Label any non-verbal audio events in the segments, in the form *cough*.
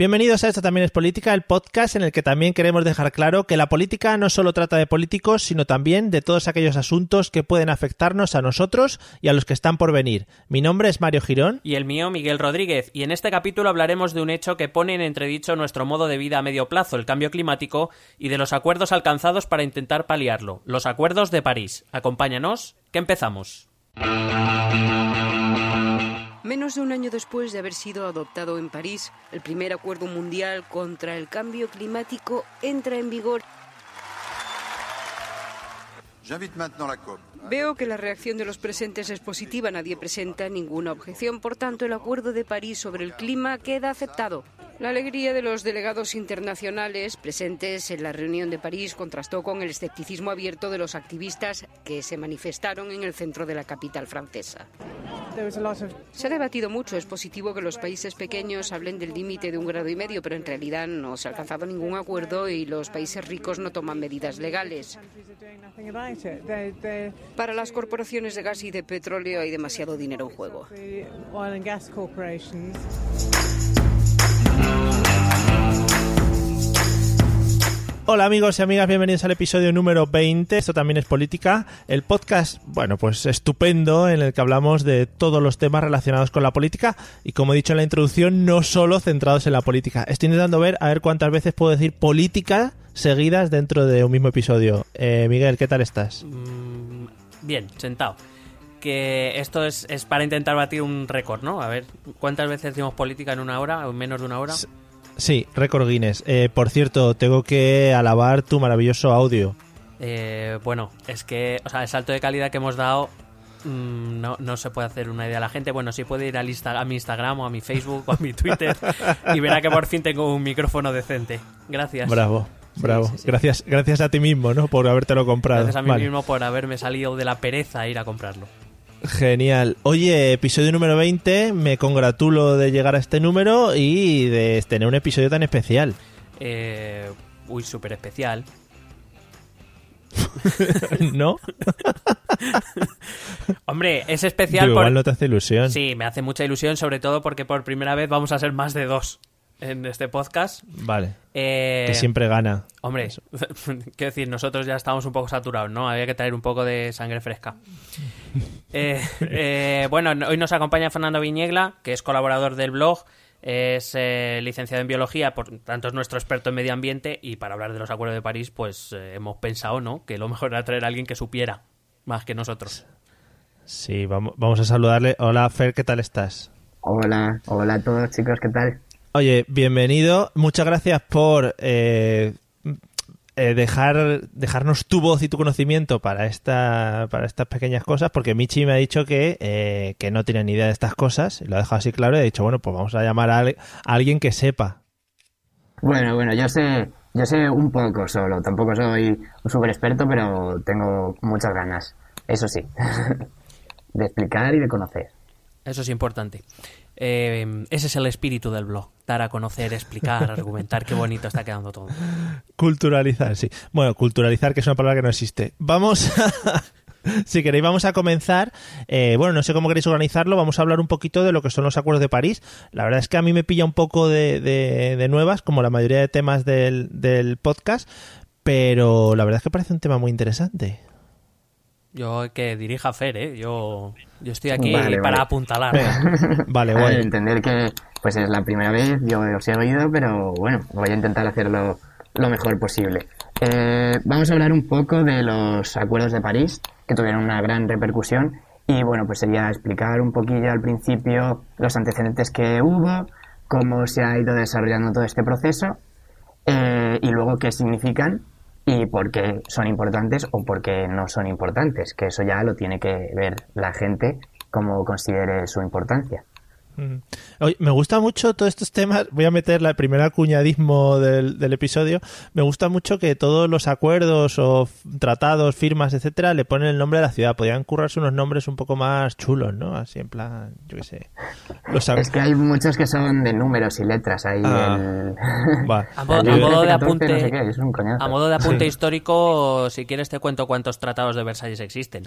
Bienvenidos a Esto también es política, el podcast en el que también queremos dejar claro que la política no solo trata de políticos, sino también de todos aquellos asuntos que pueden afectarnos a nosotros y a los que están por venir. Mi nombre es Mario Girón. Y el mío, Miguel Rodríguez. Y en este capítulo hablaremos de un hecho que pone en entredicho nuestro modo de vida a medio plazo, el cambio climático, y de los acuerdos alcanzados para intentar paliarlo. Los acuerdos de París. Acompáñanos, que empezamos. Menos de un año después de haber sido adoptado en París, el primer acuerdo mundial contra el cambio climático entra en vigor. Veo que la reacción de los presentes es positiva, nadie presenta ninguna objeción, por tanto el Acuerdo de París sobre el clima queda aceptado. La alegría de los delegados internacionales presentes en la reunión de París contrastó con el escepticismo abierto de los activistas que se manifestaron en el centro de la capital francesa. Se ha debatido mucho. Es positivo que los países pequeños hablen del límite de un grado y medio, pero en realidad no se ha alcanzado ningún acuerdo y los países ricos no toman medidas legales. Para las corporaciones de gas y de petróleo hay demasiado dinero en juego. Hola amigos y amigas, bienvenidos al episodio número 20. Esto también es política. El podcast, bueno, pues estupendo en el que hablamos de todos los temas relacionados con la política y como he dicho en la introducción, no solo centrados en la política. Estoy intentando ver a ver cuántas veces puedo decir política seguidas dentro de un mismo episodio. Eh, Miguel, ¿qué tal estás? Mm, bien, sentado. Que esto es, es para intentar batir un récord, ¿no? A ver, ¿cuántas veces decimos política en una hora o en menos de una hora? Sí, récord Guinness. Eh, por cierto, tengo que alabar tu maravilloso audio. Eh, bueno, es que, o sea, el salto de calidad que hemos dado mm, no, no se puede hacer una idea a la gente. Bueno, sí puede ir al a mi Instagram o a mi Facebook o a mi Twitter *laughs* y verá que por fin tengo un micrófono decente. Gracias. Bravo. Bravo. Sí, sí. Gracias, gracias a ti mismo, ¿no? Por habértelo comprado. Gracias a mí vale. mismo por haberme salido de la pereza a ir a comprarlo. Genial. Oye, episodio número 20. Me congratulo de llegar a este número y de tener un episodio tan especial. Eh, uy, súper especial. *laughs* ¿No? *laughs* Hombre, es especial Pero igual por... no te hace ilusión. Sí, me hace mucha ilusión, sobre todo porque por primera vez vamos a ser más de dos en este podcast. Vale. Eh, que siempre gana. Hombre, *laughs* quiero decir, nosotros ya estamos un poco saturados, ¿no? Había que traer un poco de sangre fresca. *laughs* eh, eh, bueno, hoy nos acompaña Fernando Viñegla, que es colaborador del blog, es eh, licenciado en biología, por tanto es nuestro experto en medio ambiente y para hablar de los acuerdos de París, pues eh, hemos pensado, ¿no? Que lo mejor era traer a alguien que supiera más que nosotros. Sí, vamos, vamos a saludarle. Hola, Fer, ¿qué tal estás? Hola, hola a todos chicos, ¿qué tal? Oye, bienvenido. Muchas gracias por eh, eh, dejar dejarnos tu voz y tu conocimiento para esta para estas pequeñas cosas, porque Michi me ha dicho que, eh, que no tiene ni idea de estas cosas, y lo ha dejado así claro, y ha dicho, bueno, pues vamos a llamar a, a alguien que sepa. Bueno, bueno, yo sé, yo sé un poco solo, tampoco soy un súper experto, pero tengo muchas ganas, eso sí, *laughs* de explicar y de conocer. Eso es importante. Eh, ese es el espíritu del blog. Dar a conocer, explicar, *laughs* argumentar. Qué bonito está quedando todo. Culturalizar, sí. Bueno, culturalizar, que es una palabra que no existe. Vamos a... *laughs* Si queréis, vamos a comenzar. Eh, bueno, no sé cómo queréis organizarlo. Vamos a hablar un poquito de lo que son los acuerdos de París. La verdad es que a mí me pilla un poco de, de, de nuevas, como la mayoría de temas del, del podcast. Pero la verdad es que parece un tema muy interesante. Yo que dirija Fer, ¿eh? Yo, yo estoy aquí vale, para vale. apuntalar. vale, *laughs* bueno. guay. Entender que pues es la primera vez, yo os he oído, pero bueno, voy a intentar hacerlo lo mejor posible. Eh, vamos a hablar un poco de los acuerdos de París, que tuvieron una gran repercusión, y bueno, pues sería explicar un poquillo al principio los antecedentes que hubo, cómo se ha ido desarrollando todo este proceso, eh, y luego qué significan y por qué son importantes o por qué no son importantes, que eso ya lo tiene que ver la gente como considere su importancia. Oye, me gusta mucho todos estos temas. Voy a meter la primera cuñadismo del, del, episodio. Me gusta mucho que todos los acuerdos o tratados, firmas, etcétera, le ponen el nombre de la ciudad. Podrían currarse unos nombres un poco más chulos, ¿no? Así en plan, yo qué sé. Los es que hay muchos que son de números y letras ahí. Ah, el... *laughs* A, modo, a modo de apunte, no sé qué, es un a modo de apunte sí. histórico, si quieres te cuento cuántos tratados de Versalles existen.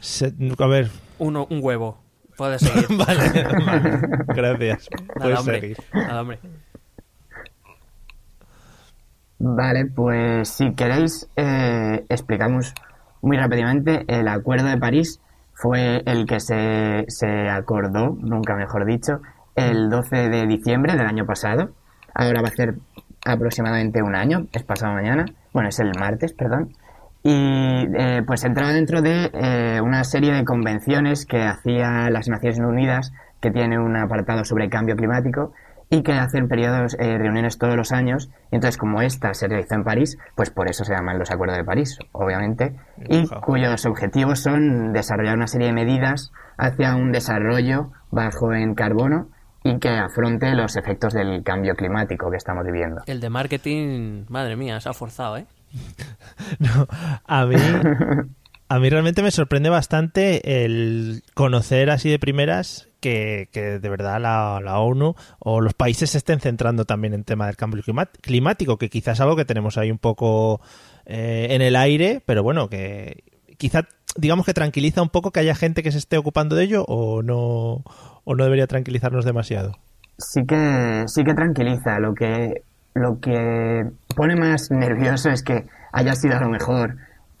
Se, a ver. Uno, un huevo. Puedes seguir. *laughs* vale, vale, gracias. Nada, Puedes hombre. seguir. Nada, hombre. Vale, pues si queréis, eh, explicamos muy rápidamente. El Acuerdo de París fue el que se, se acordó, nunca mejor dicho, el 12 de diciembre del año pasado. Ahora va a ser aproximadamente un año, es pasado mañana. Bueno, es el martes, perdón. Y eh, pues entraba dentro de eh, una serie de convenciones que hacía las Naciones Unidas, que tiene un apartado sobre cambio climático, y que hacen periodos, eh, reuniones todos los años. Y entonces, como esta se realizó en París, pues por eso se llaman los Acuerdos de París, obviamente, y cuyos objetivos son desarrollar una serie de medidas hacia un desarrollo bajo en carbono y que afronte los efectos del cambio climático que estamos viviendo. El de marketing, madre mía, se ha forzado, ¿eh? *laughs* no, a mí, *laughs* a mí realmente me sorprende bastante el conocer así de primeras que, de verdad la, ONU o los países se estén centrando también en tema del cambio climático, que quizás es algo que tenemos ahí un poco eh, en el aire, pero bueno, que quizá digamos que tranquiliza un poco que haya gente que se esté ocupando de ello o no o no debería tranquilizarnos demasiado. Sí que sí que tranquiliza. Lo que lo que pone más nervioso es que haya sido a lo mejor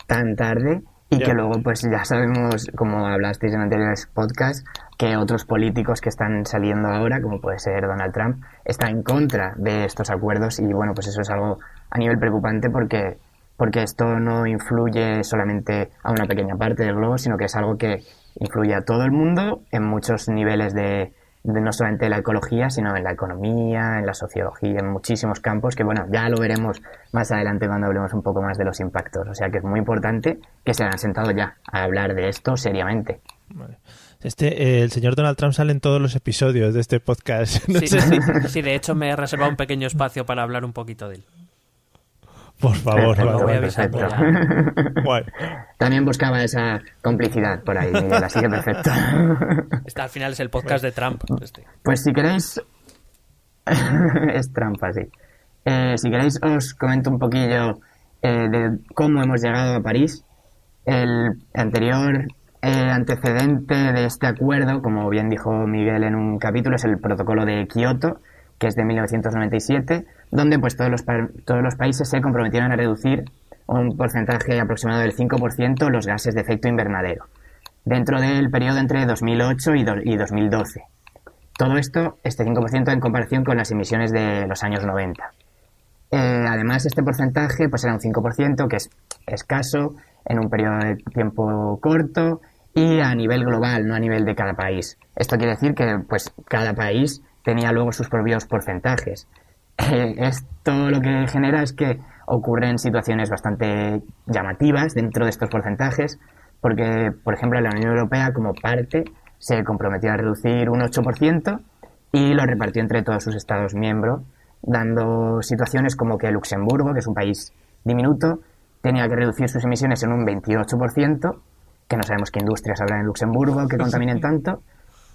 tan tarde y que luego pues ya sabemos, como hablasteis en anteriores podcasts, que otros políticos que están saliendo ahora, como puede ser Donald Trump, están en contra de estos acuerdos y bueno, pues eso es algo a nivel preocupante porque porque esto no influye solamente a una pequeña parte del globo, sino que es algo que influye a todo el mundo en muchos niveles de, no solamente la ecología, sino en la economía, en la sociología, en muchísimos campos que, bueno, ya lo veremos más adelante cuando hablemos un poco más de los impactos. O sea que es muy importante que se hayan sentado ya a hablar de esto seriamente. Este, eh, el señor Donald Trump sale en todos los episodios de este podcast. *laughs* sí, sí, de hecho me he reservado un pequeño espacio para hablar un poquito de él. Por favor, *laughs* También buscaba esa complicidad por ahí, así que perfecto. *laughs* Este al final es el podcast de Trump. Este. Pues si queréis. *laughs* es Trump así. Eh, si queréis, os comento un poquillo eh, de cómo hemos llegado a París. El anterior eh, antecedente de este acuerdo, como bien dijo Miguel en un capítulo, es el protocolo de Kioto, que es de 1997 donde pues todos los, todos los países se comprometieron a reducir un porcentaje aproximado del 5% los gases de efecto invernadero, dentro del periodo entre 2008 y, 2012. Todo esto, este 5% en comparación con las emisiones de los años 90. Eh, además, este porcentaje pues era un 5%, que es escaso en un periodo de tiempo corto y a nivel global, no a nivel de cada país. Esto quiere decir que pues cada país tenía luego sus propios porcentajes. esto lo que genera es que ocurren situaciones bastante llamativas dentro de estos porcentajes, porque, por ejemplo, la Unión Europea como parte se comprometió a reducir un 8% y lo repartió entre todos sus Estados miembros, dando situaciones como que Luxemburgo, que es un país diminuto, tenía que reducir sus emisiones en un 28%, que no sabemos qué industrias habrá en Luxemburgo que *laughs* contaminen tanto,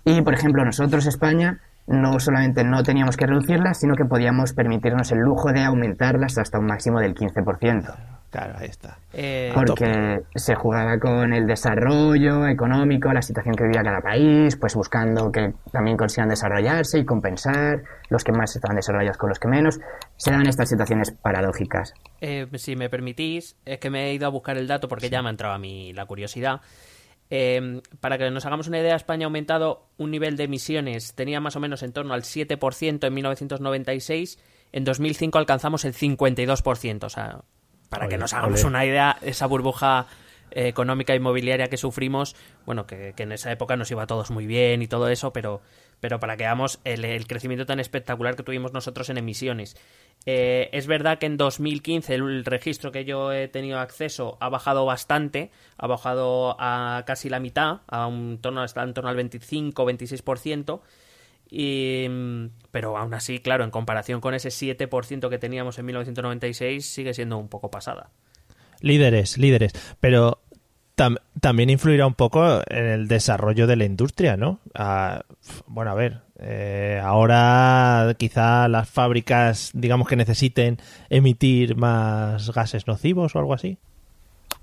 y, por ejemplo, nosotros, España, no solamente no teníamos que reducirlas, sino que podíamos permitirnos el lujo de aumentarlas hasta un máximo del 15%. Claro, ahí está. Eh, Porque se jugaba con el desarrollo económico, la situación que vivía cada país, pues buscando que también consigan desarrollarse y compensar los que más estaban desarrollados con los que menos. Se dan estas situaciones paradójicas. Eh, si me permitís, es que me he ido a buscar el dato porque ya me ha entrado a mí la curiosidad. Em, para que nos hagamos una idea, España ha aumentado un nivel de emisiones, tenía más o menos en torno al 7% en 1996, en 2005 alcanzamos el 52%, o sea, para que nos hagamos una idea, esa burbuja eh, económica inmobiliaria que sufrimos, bueno, que, en esa época nos iba a todos muy bien y todo eso, pero, pero para que veamos el crecimiento tan espectacular que tuvimos nosotros en emisiones. Eh, es verdad que en 2015 el registro que yo he tenido acceso ha bajado bastante, ha bajado a casi la mitad, a un torno, está en torno al 25-26%, y, pero aún así, claro, en comparación con ese 7% que teníamos en 1996, sigue siendo un poco pasada. Líderes, líderes. Pero también influirá un poco en el desarrollo de la industria, ¿no? Ah, bueno, a ver, eh, ahora quizá las fábricas, digamos que necesiten emitir más gases nocivos o algo así.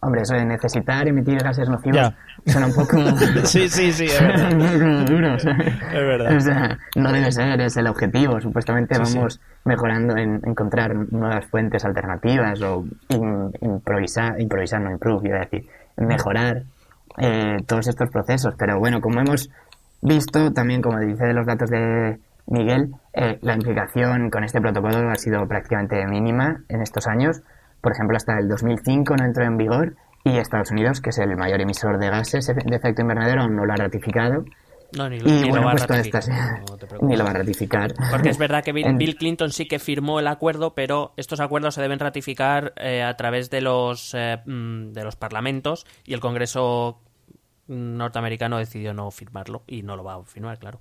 Hombre, eso de necesitar emitir gases nocivos suena un poco... *laughs* sí, sí, sí, es verdad. *laughs* duro, Es verdad. O sea, no debe ser, es el objetivo. Supuestamente vamos mejorando en encontrar nuevas fuentes alternativas o in- improvisar, improvisar, no improve, iba a decir, mejorar eh, todos estos procesos. Pero bueno, como hemos visto, también como dice de los datos de Miguel, eh, la implicación con este protocolo ha sido prácticamente mínima en estos años. Por ejemplo, hasta el 2005 no entró en vigor y Estados Unidos, que es el mayor emisor de gases de efecto invernadero, aún no lo ha ratificado. No, ni, Y ni bueno, lo va pues a todas ratificar, estas... no. Ni lo va a ratificar. Porque es verdad que Bill, En- Bill Clinton sí que firmó el acuerdo, pero estos acuerdos se deben ratificar eh, a través de los, eh, mm, de los parlamentos y el Congreso norteamericano decidió no firmarlo y no lo va a firmar, claro.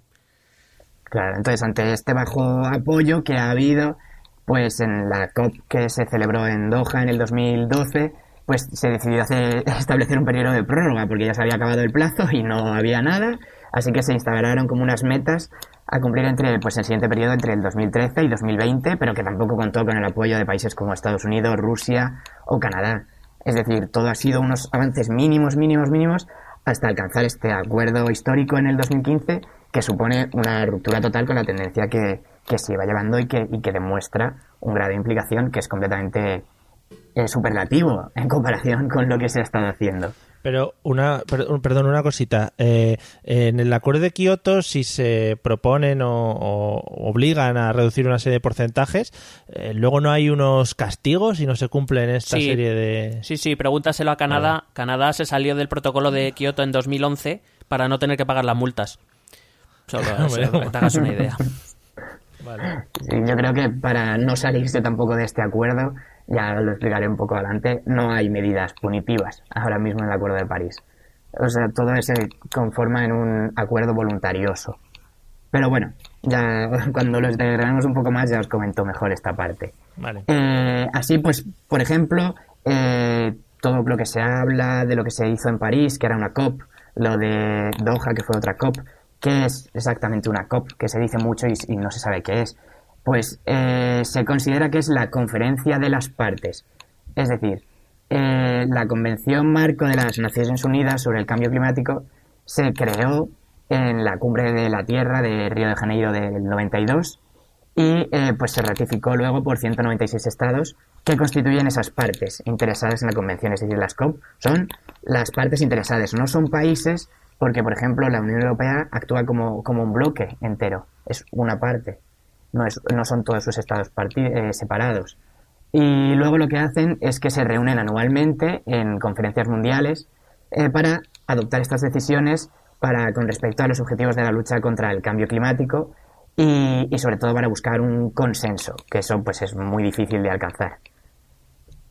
Claro, entonces ante este bajo apoyo que ha habido, pues en la COP que se celebró en Doha en el 2012, pues se decidió hacer, *laughs* establecer un periodo de prórroga porque ya se había acabado el plazo y no había nada, así que se instalaron como unas metas a cumplir entre pues el siguiente periodo entre el 2013 y 2020, pero que tampoco contó con el apoyo de países como Estados Unidos, Rusia o Canadá. Es decir, todo ha sido unos avances mínimos, mínimos, mínimos hasta alcanzar este acuerdo histórico en el 2015 que supone una ruptura total con la tendencia que, que se iba llevando y que, y que demuestra un grado de implicación que es completamente eh, superlativo en comparación con lo que se ha estado haciendo. Pero una, per- perdón, una cosita. Eh, en el acuerdo de Kioto, si se proponen o, o obligan a reducir una serie de porcentajes, eh, luego no hay unos castigos y no se cumplen esta Sí. serie de. Sí, sí, pregúntaselo a Canadá. Canadá se salió del protocolo de Kioto en 2011 para no tener que pagar las multas. Solo *laughs* para que te hagas una idea. *laughs* Vale. Sí, yo creo que para no salirse tampoco de este acuerdo, ya lo explicaré un poco adelante, no hay medidas punitivas ahora mismo en el Acuerdo de París. O sea, todo se conforma en un acuerdo voluntarioso. Pero bueno, ya *laughs* cuando lo desgranemos un poco más ya os comento mejor esta parte. Vale. Eh, así pues, por ejemplo, eh, todo lo que se habla de lo que se hizo en París, que era una COP, lo de Doha, que fue otra COP, ¿qué es exactamente una COP? Que se dice mucho y, y no se sabe qué es. Pues eh, se considera que es la conferencia de las partes. Es decir, eh, la Convención Marco de las Naciones Unidas sobre el Cambio Climático se creó en la cumbre de la Tierra de Río de Janeiro del 92 y eh, pues se ratificó luego por 196 estados que constituyen esas partes interesadas en la convención, es decir, las COP son las partes interesadas, no son países porque, por ejemplo, la Unión Europea actúa como, como un bloque entero, es una parte, no, son todos sus estados eh, separados. Y luego lo que hacen es que se reúnen anualmente en conferencias mundiales eh, para adoptar estas decisiones para, con respecto a los objetivos de la lucha contra el cambio climático y, y sobre todo para buscar un consenso, que eso pues es muy difícil de alcanzar.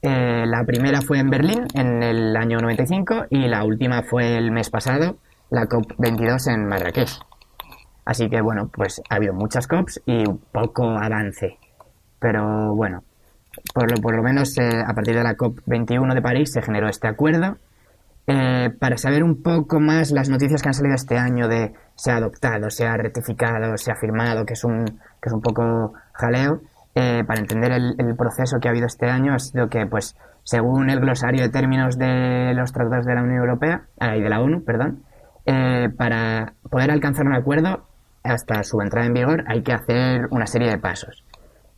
Eh, la primera fue en Berlín en el año 95 y la última fue el mes pasado, la COP22 en Marrakech. Así que bueno, pues ha habido muchas COPs y poco avance. Pero bueno, por lo, por lo menos eh, a partir de la COP21 de París se generó este acuerdo. Eh, para saber un poco más las noticias que han salido este año de se ha adoptado, se ha rectificado, se ha firmado, que es un, que es un poco jaleo, eh, para entender el, proceso que ha habido este año ha sido que, pues, según el glosario de términos de los tratados de la Unión Europea, y de la ONU, perdón, eh, para poder alcanzar un acuerdo hasta su entrada en vigor hay que hacer una serie de pasos.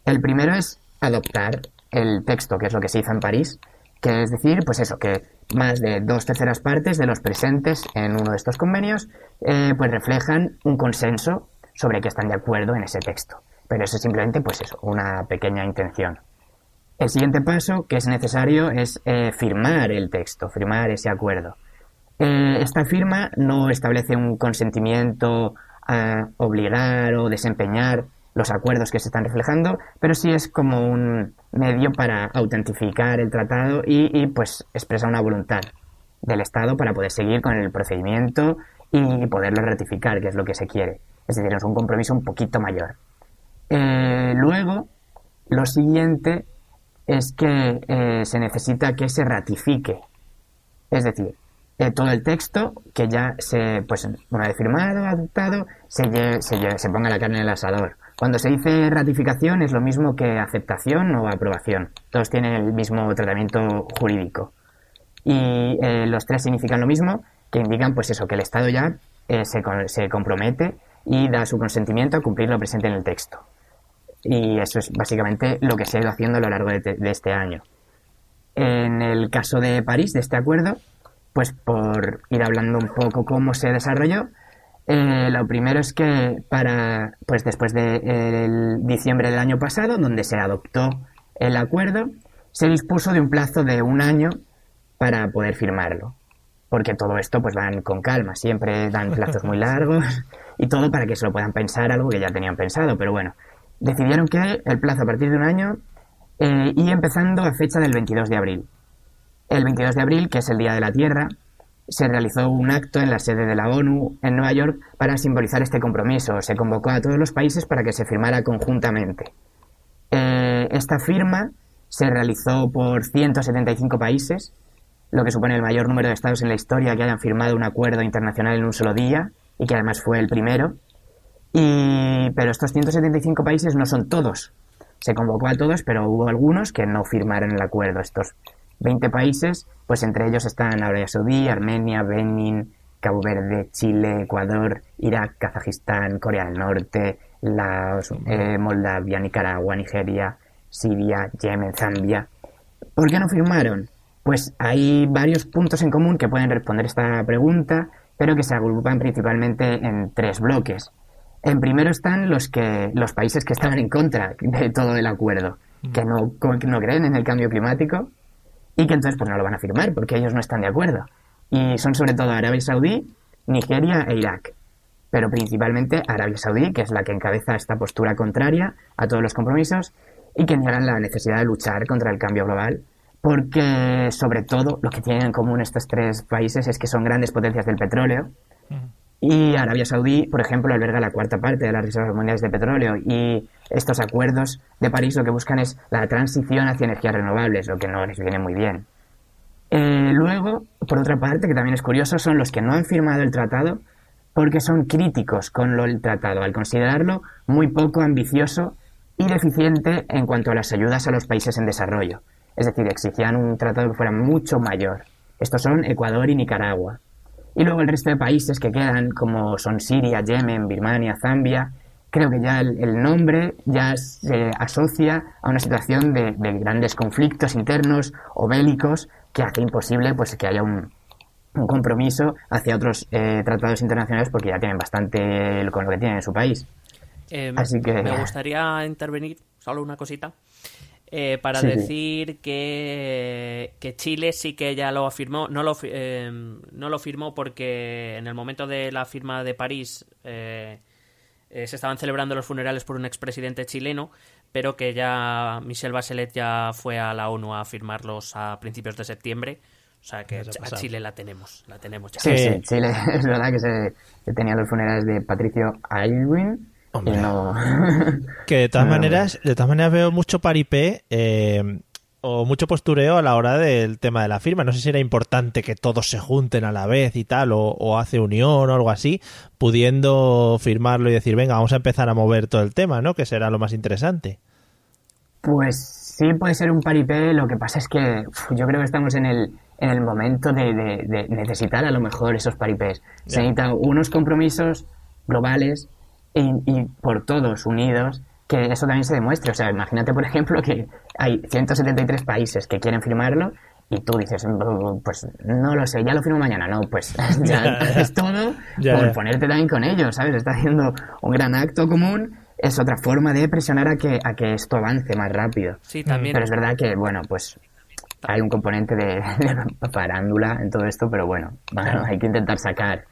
El primero es adoptar el texto, que es lo que se hizo en París, que es decir, pues eso, que más de dos terceras partes de los presentes en uno de estos convenios, eh, pues reflejan un consenso sobre que están de acuerdo en ese texto. Pero eso es simplemente, pues eso, una pequeña intención. El siguiente paso que es necesario es eh, firmar el texto, firmar ese acuerdo. Eh, esta firma no establece un consentimiento obligar o desempeñar los acuerdos que se están reflejando, pero sí es como un medio para autentificar el tratado y, y, pues expresa una voluntad del Estado para poder seguir con el procedimiento y poderlo ratificar, que es lo que se quiere. Es decir, es un compromiso un poquito mayor. Eh, luego, lo siguiente es que eh, se necesita que se ratifique. Es decir, eh, todo el texto que ya se, pues una vez firmado, adoptado, se, se, se ponga la carne en el asador. Cuando se dice ratificación es lo mismo que aceptación o aprobación. Todos tienen el mismo tratamiento jurídico. Y eh, los tres significan lo mismo, que indican pues eso, que el Estado ya eh, se, se compromete y da su consentimiento a cumplir lo presente en el texto. Y eso es básicamente lo que se ha ido haciendo a lo largo de, este año. En el caso de París, de este acuerdo, pues por ir hablando un poco cómo se desarrolló, eh, lo primero es que para, pues después de diciembre del año pasado, donde se adoptó el acuerdo, se dispuso de un plazo de un año para poder firmarlo. Porque todo esto pues van con calma, siempre dan *laughs* plazos muy largos y todo para que se lo puedan pensar algo que ya tenían pensado. Pero bueno, decidieron que el plazo a partir de un año eh, y empezando a fecha del 22 de abril. El 22 de abril, que es el Día de la Tierra, se realizó un acto en la sede de la ONU en Nueva York para simbolizar este compromiso. Se convocó a todos los países para que se firmara conjuntamente. Eh, esta firma se realizó por 175 países, lo que supone el mayor número de estados en la historia que hayan firmado un acuerdo internacional en un solo día y que además fue el primero. Pero estos 175 países no son todos. Se convocó a todos, pero hubo algunos que no firmaron el acuerdo. 20 países, pues entre ellos están Arabia Saudí, Armenia, Benin, Cabo Verde, Chile, Ecuador, Irak, Kazajistán, Corea del Norte, Laos, eh, Moldavia, Nicaragua, Nigeria, Siria, Yemen, Zambia. ¿Por qué no firmaron? Pues hay varios puntos en común que pueden responder esta pregunta, pero que se agrupan principalmente en tres bloques. En primero están los que los países que estaban en contra de todo el acuerdo, mm. que no, no creen en el cambio climático y que entonces pues no lo van a firmar porque ellos no están de acuerdo. Y son sobre todo Arabia Saudí, Nigeria e Irak. Pero principalmente Arabia Saudí, que es la que encabeza esta postura contraria a todos los compromisos y que niegan la necesidad de luchar contra el cambio global porque sobre todo lo que tienen en común estos tres países es que son grandes potencias del petróleo y Arabia Saudí, por ejemplo, alberga la cuarta parte de las reservas mundiales de petróleo y estos acuerdos de París lo que buscan es la transición hacia energías renovables, lo que no les viene muy bien. Eh, luego, por otra parte, que también es curioso, son los que no han firmado el tratado porque son críticos con lo, el tratado, al considerarlo muy poco ambicioso y deficiente en cuanto a las ayudas a los países en desarrollo. Es decir, exigían un tratado que fuera mucho mayor. Estos son Ecuador y Nicaragua. Y luego el resto de países que quedan, como son Siria, Yemen, Birmania, Zambia, creo que ya el, nombre ya se asocia a una situación de, grandes conflictos internos o bélicos que hace imposible pues que haya un, compromiso hacia otros eh, tratados internacionales porque ya tienen bastante con lo que tienen en su país. Eh, Así que... Me gustaría intervenir, solo una cosita. Eh, para decir que, que, Chile sí que ya lo afirmó, no lo, eh, no lo firmó porque en el momento de la firma de París eh, se estaban celebrando los funerales por un expresidente chileno, pero que ya Michelle Bachelet ya fue a la ONU a firmarlos a principios de septiembre. O sea que a Chile la tenemos, la tenemos ya. Sí, sí, Chile *laughs* es verdad que se, tenía los funerales de Patricio Aylwin *laughs* que de todas maneras, de todas maneras veo mucho paripé eh, o mucho postureo a la hora del tema de la firma. No sé si era importante que todos se junten a la vez y tal, o, hace unión o algo así, pudiendo firmarlo y decir, venga, vamos a empezar a mover todo el tema, ¿no? Que será lo más interesante. Pues sí, puede ser un paripé. Lo que pasa es que yo creo que estamos en el, en el momento de, necesitar a lo mejor esos paripés. Se necesitan unos compromisos globales y, por todos unidos que eso también se demuestre. O sea, imagínate, por ejemplo, que hay 173 países que quieren firmarlo y tú dices, mm, pues no lo sé, ya lo firmo mañana. No, pues *laughs* ya es todo *laughs* por ponerte también con ellos, ¿sabes? Está haciendo un gran acto común. Es otra forma de presionar a que, a que esto avance más rápido. Sí, también. Pero es verdad que, bueno, pues hay un componente de, *laughs* de parándula en todo esto, pero bueno, bueno, hay que intentar sacar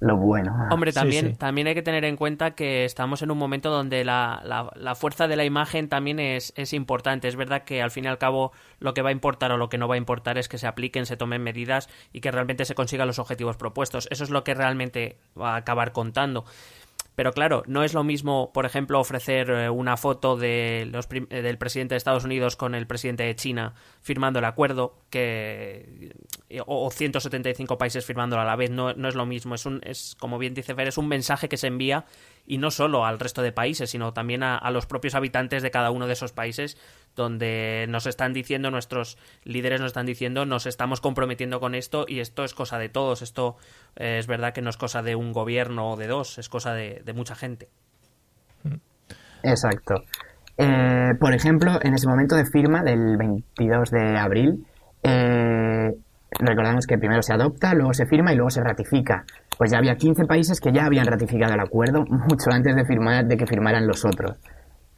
lo bueno. Hombre, también, también hay que tener en cuenta que estamos en un momento donde la, la, fuerza de la imagen también es, es, importante. Es verdad que al fin y al cabo lo que va a importar o lo que no va a importar es que se apliquen, se tomen medidas y que realmente se consigan los objetivos propuestos. Eso es lo que realmente va a acabar contando. Pero claro, no es lo mismo, por ejemplo, ofrecer eh, una foto de los eh, del presidente de Estados Unidos con el presidente de China firmando el acuerdo que o, 175 países firmándolo a la vez. No, no es lo mismo. Es, un, es, como bien dice Fer, es un mensaje que se envía y no solo al resto de países, sino también a, los propios habitantes de cada uno de esos países, donde nos están diciendo, nuestros líderes nos están diciendo, nos estamos comprometiendo con esto y esto es cosa de todos. Esto eh, es verdad que no es cosa de un gobierno o de dos, es cosa de, mucha gente. Exacto. Eh, por ejemplo, en ese momento de firma del 22 de abril, eh, recordamos que primero se adopta, luego se firma y luego se ratifica. Pues ya había 15 países que ya habían ratificado el acuerdo mucho antes de, firmar, de que firmaran los otros.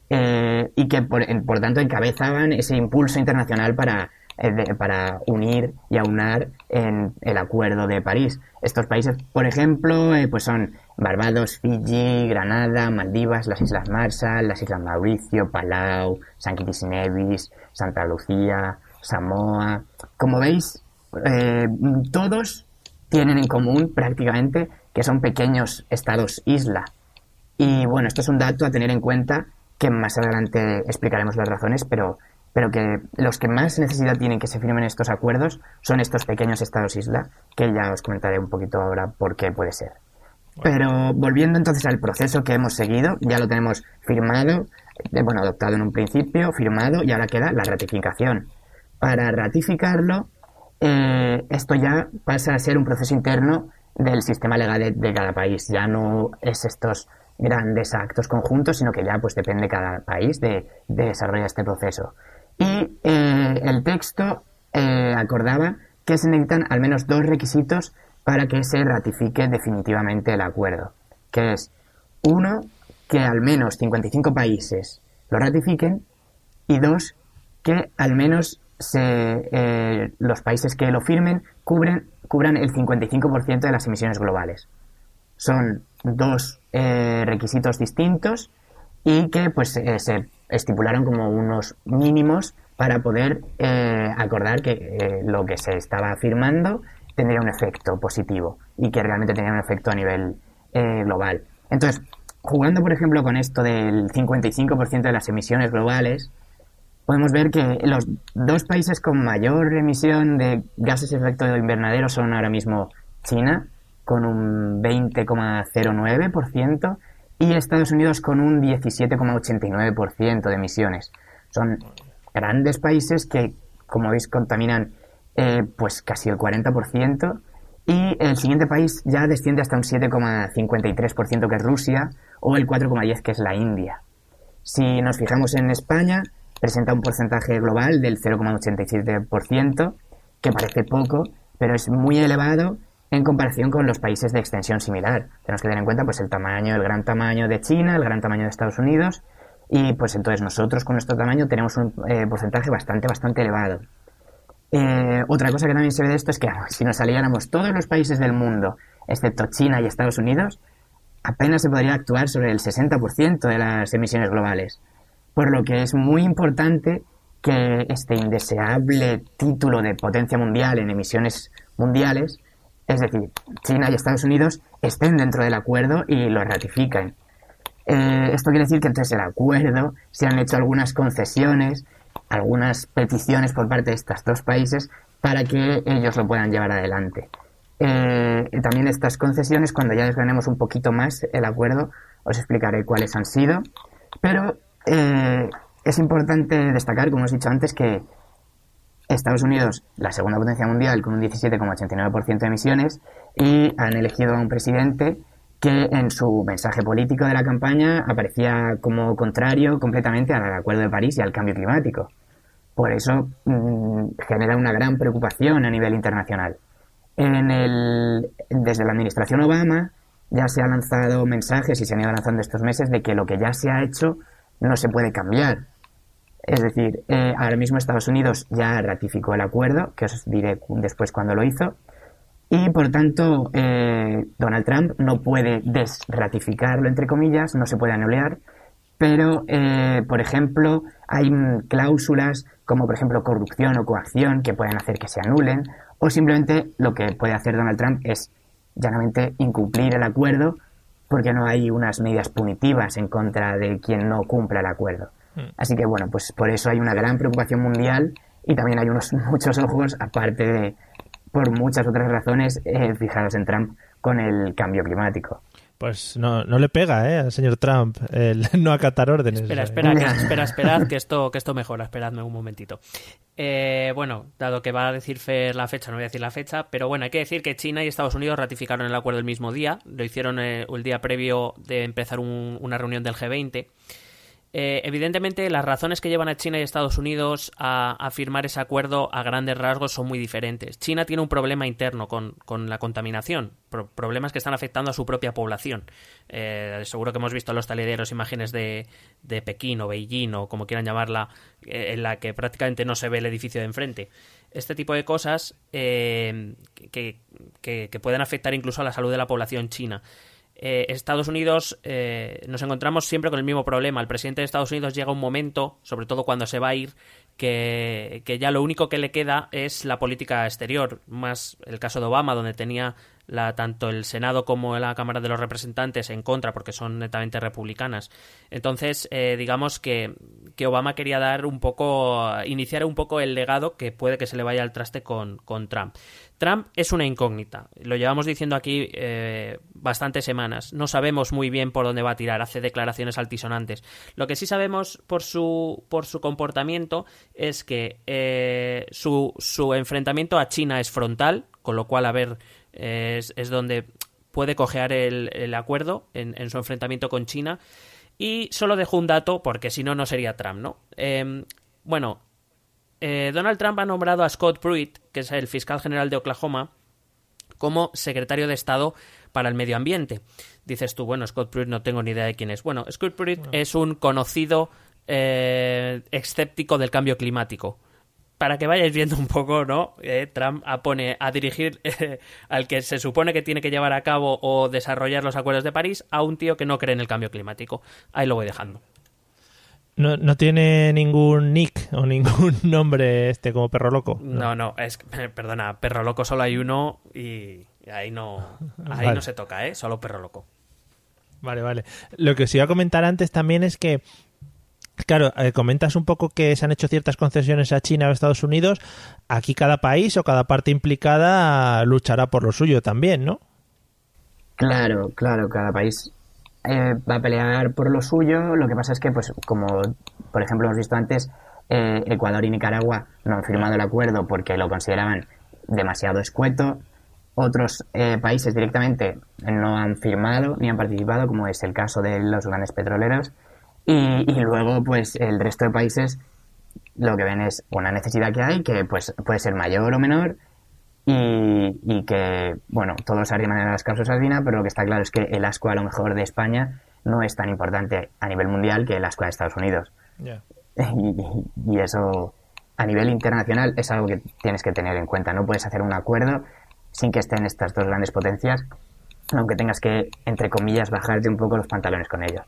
Eh, y que por, tanto encabezaban ese impulso internacional para, eh, para unir y aunar en el Acuerdo de París. Estos países, por ejemplo, eh, pues son Barbados, Fiji, Granada, Maldivas, las Islas Marshall, las Islas Mauricio, Palau, San Kitts y Nevis, Santa Lucía, Samoa. Como veis, todos tienen en común prácticamente que son pequeños estados isla. Y bueno, esto es un dato a tener en cuenta que más adelante explicaremos las razones, pero, pero que los que más necesidad tienen que se firmen estos acuerdos son estos pequeños estados isla, que ya os comentaré un poquito ahora por qué puede ser. Pero volviendo entonces al proceso que hemos seguido, ya lo tenemos firmado, eh, bueno, adoptado en un principio, firmado, y ahora queda la ratificación. Para ratificarlo, eh, esto ya pasa a ser un proceso interno del sistema legal de cada país. Ya no es estos grandes actos conjuntos, sino que ya pues depende cada país de, desarrollar este proceso. Y eh, el texto eh, acordaba que se necesitan al menos dos requisitos para que se ratifique definitivamente el acuerdo, que es uno, que al menos 55 países lo ratifiquen y dos, que al menos se, eh, los países que lo firmen cubren, cubran el 55% de las emisiones globales. Son dos eh, requisitos distintos y que pues eh, se estipularon como unos mínimos para poder eh, acordar que lo que se estaba afirmando tendría un efecto positivo y que realmente tenía un efecto a nivel global. Entonces, jugando por ejemplo con esto del 55% de las emisiones globales, podemos ver que los dos países con mayor emisión de gases de efecto invernadero son ahora mismo China con un 20,09% y Estados Unidos con un 17,89% de emisiones. Son grandes países que, como veis, contaminan eh, pues casi el 40% y el siguiente país ya desciende hasta un 7,53% que es Rusia o el 4,10% que es la India. Si nos fijamos en España, presenta un porcentaje global del 0,87%, que parece poco, pero es muy elevado en comparación con los países de extensión similar. Tenemos que tener en cuenta pues el tamaño, el gran tamaño de China, el gran tamaño de Estados Unidos y pues entonces nosotros con nuestro tamaño tenemos un eh, porcentaje bastante, bastante elevado. Eh, otra cosa que también se ve de esto es que si nos aliáramos todos los países del mundo, excepto China y Estados Unidos, apenas se podría actuar sobre el 60% de las emisiones globales. Por lo que es muy importante que este indeseable título de potencia mundial en emisiones mundiales es decir, China y Estados Unidos estén dentro del acuerdo y lo ratifiquen. Eh, esto quiere decir que entonces el acuerdo se han hecho algunas concesiones, algunas peticiones por parte de estos dos países para que ellos lo puedan llevar adelante. Eh, también estas concesiones, cuando ya desgranemos un poquito más el acuerdo, os explicaré cuáles han sido. Pero eh, es importante destacar, como os he dicho antes, que Estados Unidos, la segunda potencia mundial, con un 17,89% de emisiones, y han elegido a un presidente que en su mensaje político de la campaña aparecía como contrario completamente al Acuerdo de París y al cambio climático. Por eso mm, genera una gran preocupación a nivel internacional. En el, desde la administración Obama ya se han lanzado mensajes y se han ido lanzando estos meses de que lo que ya se ha hecho no se puede cambiar, es decir, eh, ahora mismo Estados Unidos ya ratificó el acuerdo, que os diré después cuando lo hizo, y por tanto eh, Donald Trump no puede desratificarlo, entre comillas, no se puede anular, pero, eh, por ejemplo, hay cláusulas como, por ejemplo, corrupción o coacción que pueden hacer que se anulen, o simplemente lo que puede hacer Donald Trump es llanamente incumplir el acuerdo porque no hay unas medidas punitivas en contra de quien no cumpla el acuerdo. Mm. Así que bueno, pues por eso hay una gran preocupación mundial y también hay unos *laughs* muchos ojos, aparte de por muchas otras razones, eh, fijados en Trump con el cambio climático. Pues no, no le pega, ¿eh? Al señor Trump el *laughs* no acatar órdenes. Espera, espera, *laughs* que, espera, esperad, que esto, que esto mejora. Esperadme un momentito. Eh, bueno, dado que va a decir Fer la fecha, no voy a decir la fecha, pero bueno, hay que decir que China y Estados Unidos ratificaron el acuerdo el mismo día. Lo hicieron eh, el día previo de empezar un- una reunión del G20. Eh, evidentemente, las razones que llevan a China y Estados Unidos a, firmar ese acuerdo a grandes rasgos son muy diferentes. China tiene un problema interno con, con la contaminación, pro- problemas que están afectando a su propia población. Eh, seguro que hemos visto en los talideros imágenes de, de Pekín o Beijing o como quieran llamarla, eh, en la que prácticamente no se ve el edificio de enfrente. Este tipo de cosas eh, que, que- que pueden afectar incluso a la salud de la población china. Eh, Estados Unidos eh, nos encontramos siempre con el mismo problema. El presidente de Estados Unidos llega un momento, sobre todo cuando se va a ir, que, que ya lo único que le queda es la política exterior. Más el caso de Obama, donde tenía la, tanto el Senado como la Cámara de los Representantes en contra, porque son netamente republicanas. Entonces, eh, digamos que, que Obama quería dar un poco, iniciar un poco el legado que puede que se le vaya al traste con, con Trump. Trump es una incógnita. Lo llevamos diciendo aquí eh, bastantes semanas. No sabemos muy bien por dónde va a tirar. Hace declaraciones altisonantes. Lo que sí sabemos por su, por su comportamiento es que eh, su, su enfrentamiento a China es frontal, con lo cual, a ver, es, es donde puede cojear el, el acuerdo en, en su enfrentamiento con China. Y solo dejo un dato, porque si no, no sería Trump, ¿no? Eh, bueno, eh, Donald Trump ha nombrado a Scott Pruitt, que es el fiscal general de Oklahoma, como secretario de Estado para el medio ambiente. Dices tú, bueno, Scott Pruitt no tengo ni idea de quién es. Bueno, Scott Pruitt es un conocido eh, escéptico del cambio climático. Para que vayáis viendo un poco, ¿no? Eh, Trump pone a dirigir *laughs* eh, al que se supone que tiene que llevar a cabo o desarrollar los acuerdos de París a un tío que no cree en el cambio climático. Ahí lo voy dejando. No, no tiene ningún nick o *laughs* ningún nombre este como perro loco. No, no, es perdona, perro loco solo hay uno y ahí no ahí Vale. no se toca, ¿eh? Solo perro loco. Vale, vale. Lo que os iba a comentar antes también es que, claro, eh, comentas un poco que se han hecho ciertas concesiones a China o a Estados Unidos. Aquí cada país o cada parte implicada luchará por lo suyo también, ¿no? Claro, claro, cada país eh, va a pelear por lo suyo. Lo que pasa es que, pues, como por ejemplo hemos visto antes, eh, Ecuador y Nicaragua no han firmado el acuerdo porque lo consideraban demasiado escueto. Otros eh, países directamente no han firmado ni han participado, como es el caso de los grandes petroleros. Y, y luego, pues, el resto de países lo que ven es una necesidad que hay, que pues puede ser mayor o menor, y, y que, bueno, todos arriman a las causas albina, pero lo que está claro es que el asco a lo mejor de España no es tan importante a nivel mundial que el asco de Estados Unidos. *laughs* Y, y eso a nivel internacional es algo que tienes que tener en cuenta. No puedes hacer un acuerdo sin que estén estas dos grandes potencias, aunque tengas que, entre comillas, bajarte un poco los pantalones con ellos.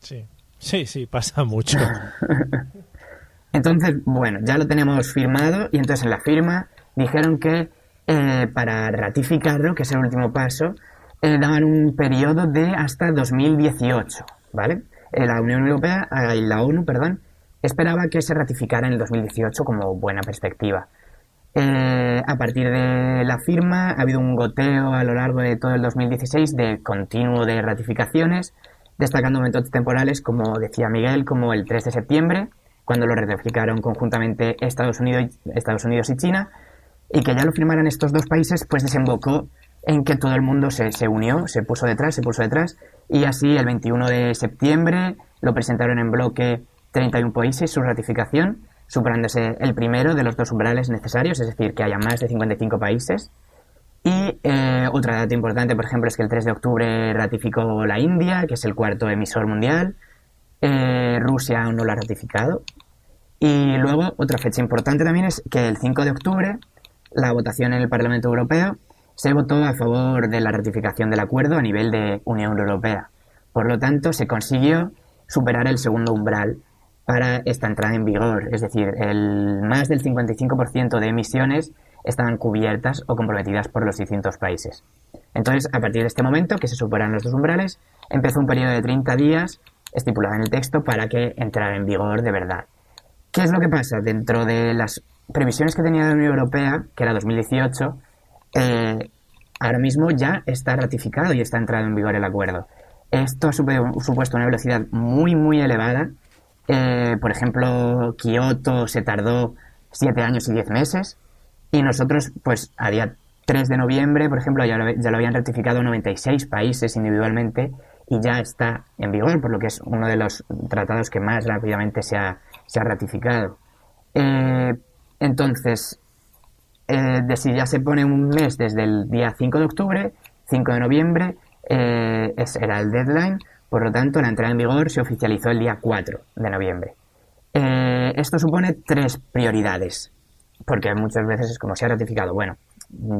Sí. Sí, sí, pasa mucho. *laughs* Entonces, bueno, ya lo tenemos firmado y entonces en la firma dijeron que eh, para ratificarlo, que es el último paso, eh, daban un periodo de hasta 2018, ¿vale? Eh, la Unión Europea, eh, la ONU, perdón, esperaba que se ratificara en el 2018 como buena perspectiva. Eh, a partir de la firma ha habido un goteo a lo largo de todo el 2016 de continuo de ratificaciones, destacando momentos temporales, como decía Miguel, como el 3 de septiembre, cuando lo ratificaron conjuntamente Estados Unidos, Estados Unidos y China, y que ya lo firmaran estos dos países, pues desembocó en que todo el mundo se, se unió, se puso detrás, se puso detrás, y así el 21 de septiembre lo presentaron en bloque 31 países su ratificación, superándose el primero de los dos umbrales necesarios, es decir, que haya más de 55 países. Y eh, otra data importante, por ejemplo, es que el 3 de octubre ratificó la India, que es el cuarto emisor mundial. Eh, Rusia aún no lo ha ratificado. Y luego, otra fecha importante también es que el 5 de octubre, la votación en el Parlamento Europeo se votó a favor de la ratificación del acuerdo a nivel de Unión Europea. Por lo tanto, se consiguió superar el segundo umbral para esta entrada en vigor. Es decir, el más del 55% de emisiones estaban cubiertas o comprometidas por los distintos países. Entonces, a partir de este momento, que se superan los dos umbrales, empezó un periodo de 30 días estipulado en el texto para que entrara en vigor de verdad. ¿Qué es lo que pasa? Dentro de las previsiones que tenía la Unión Europea, que era 2018, eh, ahora mismo ya está ratificado y está entrado en vigor el acuerdo. Esto ha supuesto una velocidad muy, muy elevada. Eh, por ejemplo, Kioto se tardó siete años y diez meses y nosotros, pues a día 3 de noviembre, por ejemplo, ya lo, ya lo habían ratificado 96 países individualmente y ya está en vigor, por lo que es uno de los tratados que más rápidamente se ha, se ha ratificado. Eh, entonces, eh, si ya se pone un mes desde el día 5 de octubre, 5 de noviembre, eh, era el deadline, por lo tanto la entrada en vigor se oficializó el día 4 de noviembre. esto supone tres prioridades, porque muchas veces es como se ha ratificado, bueno,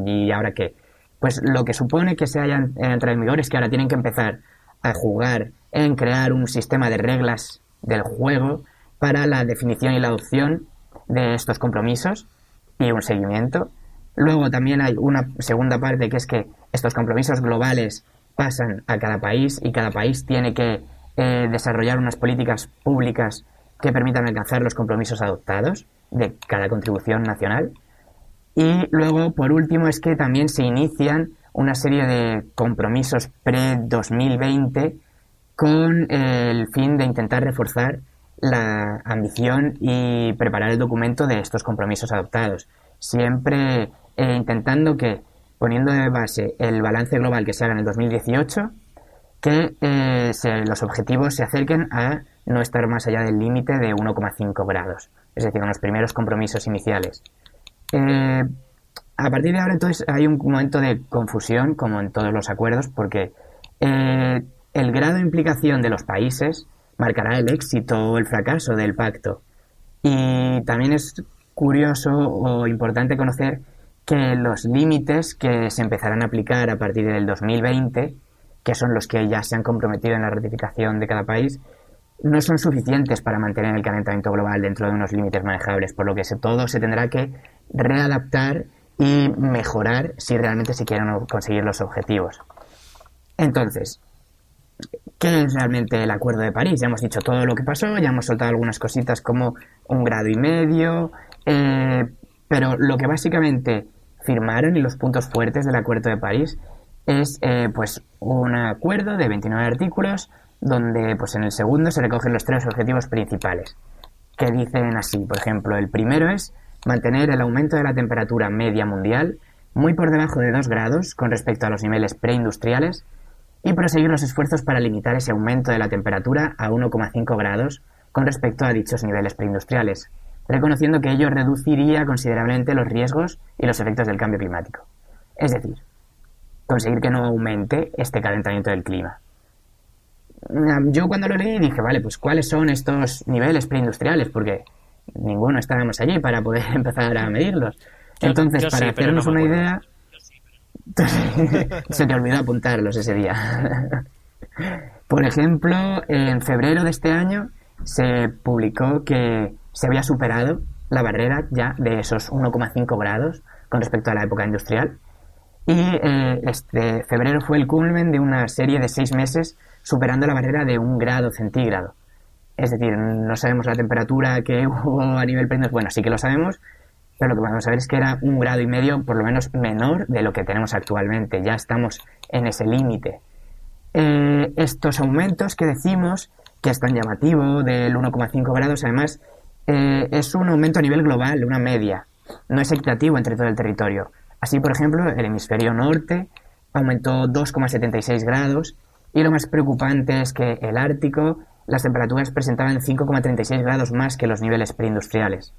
¿y ahora qué? Pues lo que supone que se haya entrado en vigor es que ahora tienen que empezar a jugar en crear un sistema de reglas del juego para la definición y la adopción de estos compromisos y un seguimiento. Luego también hay una segunda parte que es que estos compromisos globales pasan a cada país y cada país tiene que eh, desarrollar unas políticas públicas que permitan alcanzar los compromisos adoptados de cada contribución nacional. Y luego, por último, es que también se inician una serie de compromisos pre-2020 con el fin de intentar reforzar la ambición y preparar el documento de estos compromisos adoptados. Siempre eh, intentando que, poniendo de base el balance global que se haga en el 2018, que eh, los objetivos se acerquen a no estar más allá del límite de 1,5 grados, es decir, unos primeros compromisos iniciales. Eh, a partir de ahora, entonces, hay un momento de confusión, como en todos los acuerdos, porque el grado de implicación de los países marcará el éxito o el fracaso del pacto. Y también es curioso o importante conocer que los límites que se empezarán a aplicar a partir del 2020, que son los que ya se han comprometido en la ratificación de cada país, no son suficientes para mantener el calentamiento global dentro de unos límites manejables, por lo que todo se tendrá que readaptar y mejorar si realmente se quieren conseguir los objetivos. Entonces, ¿Qué es realmente el Acuerdo de París? Ya hemos dicho todo lo que pasó, ya hemos soltado algunas cositas como un grado y medio, eh, pero lo que básicamente firmaron y los puntos fuertes del Acuerdo de París es eh, pues un acuerdo de 29 artículos donde pues en el segundo se recogen los tres objetivos principales que dicen así, por ejemplo, el primero es mantener el aumento de la temperatura media mundial muy por debajo de 2 grados con respecto a los niveles preindustriales y proseguir los esfuerzos para limitar ese aumento de la temperatura a 1,5 grados con respecto a dichos niveles preindustriales, reconociendo que ello reduciría considerablemente los riesgos y los efectos del cambio climático. Es decir, conseguir que no aumente este calentamiento del clima. Yo cuando lo leí dije, vale, pues ¿cuáles son estos niveles preindustriales? Porque ninguno estábamos allí para poder *laughs* empezar a medirlos. Entonces, para hacernos una idea, *laughs* Se te olvidó apuntarlos ese día. *laughs* Por ejemplo, en febrero de este año se publicó que se había superado la barrera ya de esos 1,5 grados con respecto a la época industrial. Y eh, este febrero fue el culmen de una serie de seis meses superando la barrera de un grado centígrado. Es decir, no sabemos la temperatura que *laughs* hubo a nivel prendor. Bueno, sí que lo sabemos, pero lo que podemos saber es que era un grado y medio por lo menos menor de lo que tenemos actualmente. Ya estamos en ese límite. Eh, estos aumentos que decimos, que es tan llamativo, del 1,5 grados, además, eh, es un aumento a nivel global, una media. No es equitativo entre todo el territorio. Así, por ejemplo, el hemisferio norte aumentó 2,76 grados y lo más preocupante es que el Ártico, las temperaturas presentaban 5,36 grados más que los niveles preindustriales.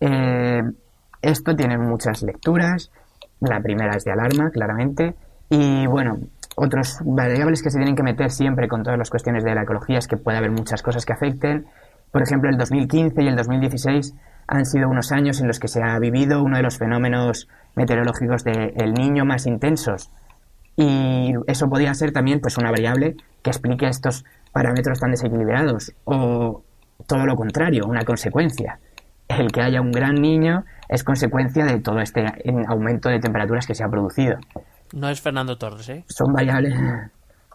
Eh, esto tiene muchas lecturas. La primera es de alarma, claramente. Y bueno, otros variables que se tienen que meter siempre con todas las cuestiones de la ecología es que puede haber muchas cosas que afecten. Por ejemplo, el 2015 y el 2016 han sido unos años en los que se ha vivido uno de los fenómenos meteorológicos del niño más intensos. Y eso podría ser también pues una variable que explique estos parámetros tan desequilibrados o todo lo contrario, una consecuencia el que haya un gran niño es consecuencia de todo este aumento de temperaturas que se ha producido. No es Fernando Torres, ¿eh? Son variables.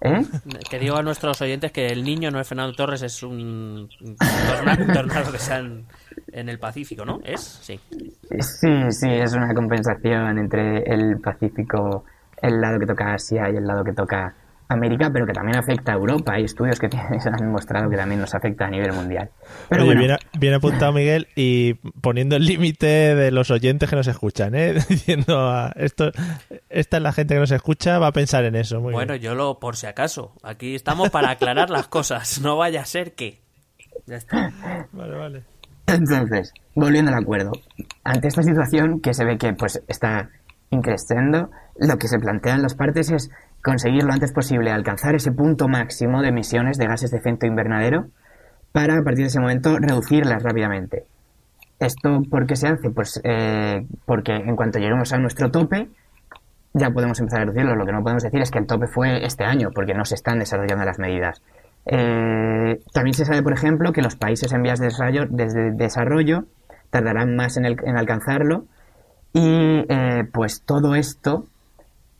¿Eh? Que digo a nuestros oyentes que el niño no es Fernando Torres, es un tornado, que está en, el Pacífico, ¿no? ¿Es? Sí. Sí, sí, es una compensación entre el Pacífico el lado que toca Asia y el lado que toca América, pero que también afecta a Europa. Hay estudios que *laughs* han mostrado que también nos afecta a nivel mundial. Pero Oye, bueno, bien, apuntado Miguel y poniendo el límite de los oyentes que nos escuchan, ¿eh? *laughs* diciendo ah, esto, esta es la gente que nos escucha, va a pensar en eso. Muy bueno, bien. yo lo por si acaso. Aquí estamos para aclarar las cosas. No vaya a ser que. Ya está. *laughs* Vale, vale. Entonces, volviendo al acuerdo, ante esta situación que se ve que pues está increciendo, lo que se plantean las partes es conseguir lo antes posible alcanzar ese punto máximo de emisiones de gases de efecto invernadero para a partir de ese momento reducirlas rápidamente. ¿Esto por qué se hace? Pues eh, porque en cuanto lleguemos a nuestro tope ya podemos empezar a reducirlo. Lo que no podemos decir es que el tope fue este año porque no se están desarrollando las medidas. Eh, también se sabe, por ejemplo, que los países en vías de desarrollo, de desarrollo tardarán más en, el, en alcanzarlo y eh, pues todo esto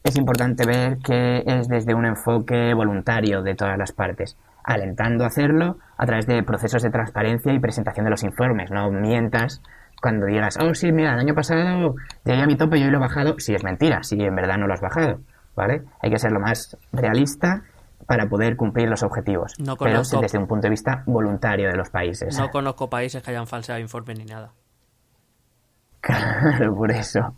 es importante ver que es desde un enfoque voluntario de todas las partes, alentando a hacerlo a través de procesos de transparencia y presentación de los informes. No mientas cuando digas, oh sí, mira, el año pasado llegué a mi tope y hoy lo he bajado. Si es mentira, si en verdad no lo has bajado, ¿vale? Hay que ser lo más realista para poder cumplir los objetivos, No pero conozco- desde un punto de vista voluntario de los países. No conozco países que hayan falseado informes ni nada. Claro, por eso.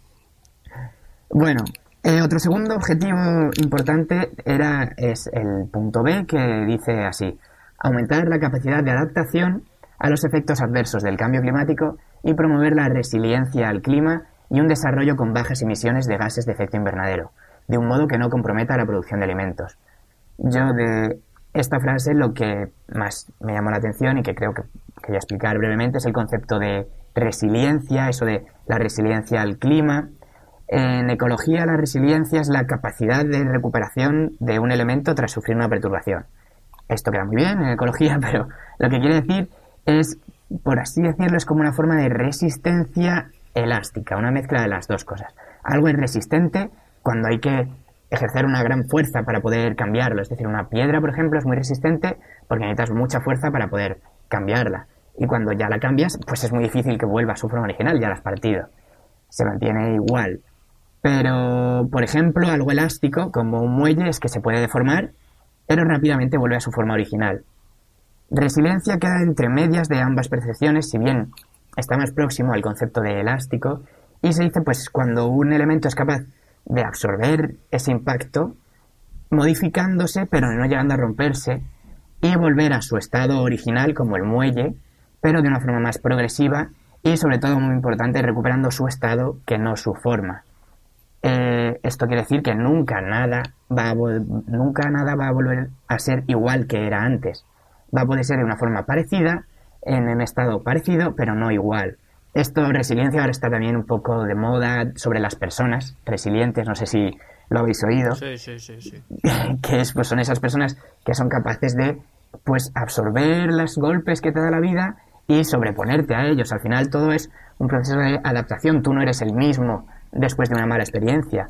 Bueno, eh, otro segundo objetivo importante era es el punto B que dice así: aumentar la capacidad de adaptación a los efectos adversos del cambio climático y promover la resiliencia al clima y un desarrollo con bajas emisiones de gases de efecto invernadero, de un modo que no comprometa la producción de alimentos. Yo de esta frase lo que más me llamó la atención y que creo que quería explicar brevemente es el concepto de resiliencia, eso de la resiliencia al clima. En ecología la resiliencia es la capacidad de recuperación de un elemento tras sufrir una perturbación. Esto queda muy bien en ecología, *laughs* pero lo que quiere decir es, por así decirlo, es como una forma de resistencia elástica, una mezcla de las dos cosas. Algo es resistente cuando hay que ejercer una gran fuerza para poder cambiarlo. Es decir, una piedra, por ejemplo, es muy resistente porque necesitas mucha fuerza para poder cambiarla. Y cuando ya la cambias, pues es muy difícil que vuelva a su forma original, ya la has partido. Se mantiene igual. Pero, por ejemplo, algo elástico, como un muelle, es que se puede deformar, pero rápidamente vuelve a su forma original. Resiliencia queda entre medias de ambas percepciones, si bien está más próximo al concepto de elástico, y se dice pues cuando un elemento es capaz de absorber ese impacto, modificándose pero no llegando a romperse, y volver a su estado original como el muelle, pero de una forma más progresiva y sobre todo muy importante recuperando su estado que no su forma. Eh, esto quiere decir que nunca nada va a nunca nada va a volver a ser igual que era antes. Va a poder ser de una forma parecida, en un estado parecido, pero no igual. Esto, resiliencia, ahora está también un poco de moda sobre las personas resilientes, no sé si lo habéis oído Sí, sí, sí, sí. *laughs* que es, pues son esas personas que son capaces de pues absorber los golpes que te da la vida y sobreponerte a ellos. Al final todo es un proceso de adaptación. Tú no eres el mismo después de una mala experiencia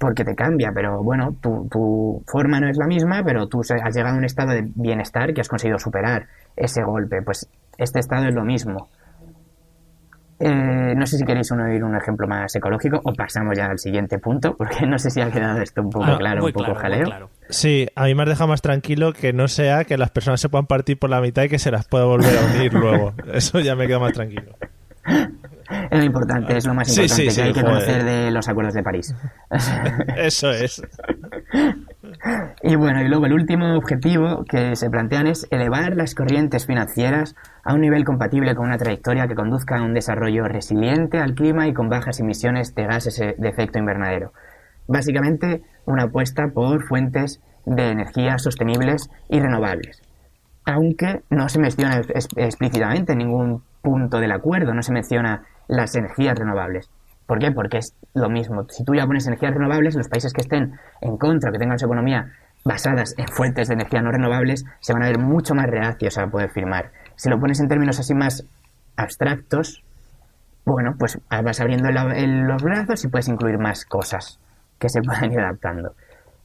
porque te cambia, pero bueno, tu, tu forma no es la misma, pero tú has llegado a un estado de bienestar que has conseguido superar ese golpe. Pues este estado es lo mismo. Eh, no sé si queréis un- oír un ejemplo más ecológico o pasamos ya al siguiente punto, porque no sé si ha quedado esto un poco Ah, claro, un poco claro, jaleo. claro. Sí, a mí me has dejado más tranquilo que no sea que las personas se puedan partir por la mitad y que se las pueda volver a unir *laughs* luego. Eso ya me queda más tranquilo. Es lo importante, es lo más Sí, importante sí, que hay que joder. conocer de los acuerdos de París. *laughs* *laughs* Eso es. y bueno, y luego el último objetivo que se plantean es elevar las corrientes financieras a un nivel compatible con una trayectoria que conduzca a un desarrollo resiliente al clima y con bajas emisiones de gases de efecto invernadero. Básicamente, una apuesta por fuentes de energía sostenibles y renovables. Aunque no se menciona explícitamente en ningún punto del acuerdo, no se menciona las energías renovables. ¿Por qué? Porque es lo mismo. Si tú ya pones energías renovables, los países que estén en contra, que tengan su economía basadas en fuentes de energía no renovables, se van a ver mucho más reacios a poder firmar. Si lo pones en términos así más abstractos, bueno, pues vas abriendo los brazos y puedes incluir más cosas que se *laughs* puedan ir adaptando.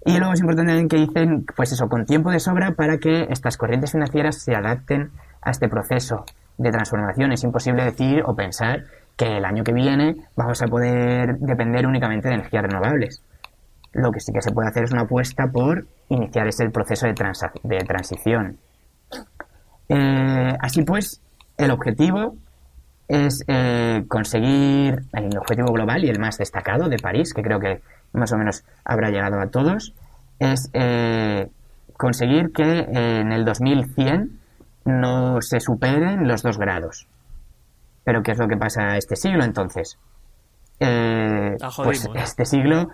Y luego es importante también que dicen, pues eso, con tiempo de sobra para que estas corrientes financieras se adapten a este proceso de transformación. Es imposible decir o pensar que el año que viene vamos a poder depender únicamente de energías renovables. lo que sí que se puede hacer es una apuesta por iniciar ese proceso de, de transición. Eh, así pues, el objetivo es eh, conseguir el objetivo global y el más destacado de París, que creo que más o menos habrá llegado a todos, es eh, conseguir que en el 2100 no se superen los dos grados. Pero ¿qué es lo que pasa este siglo entonces? pues este siglo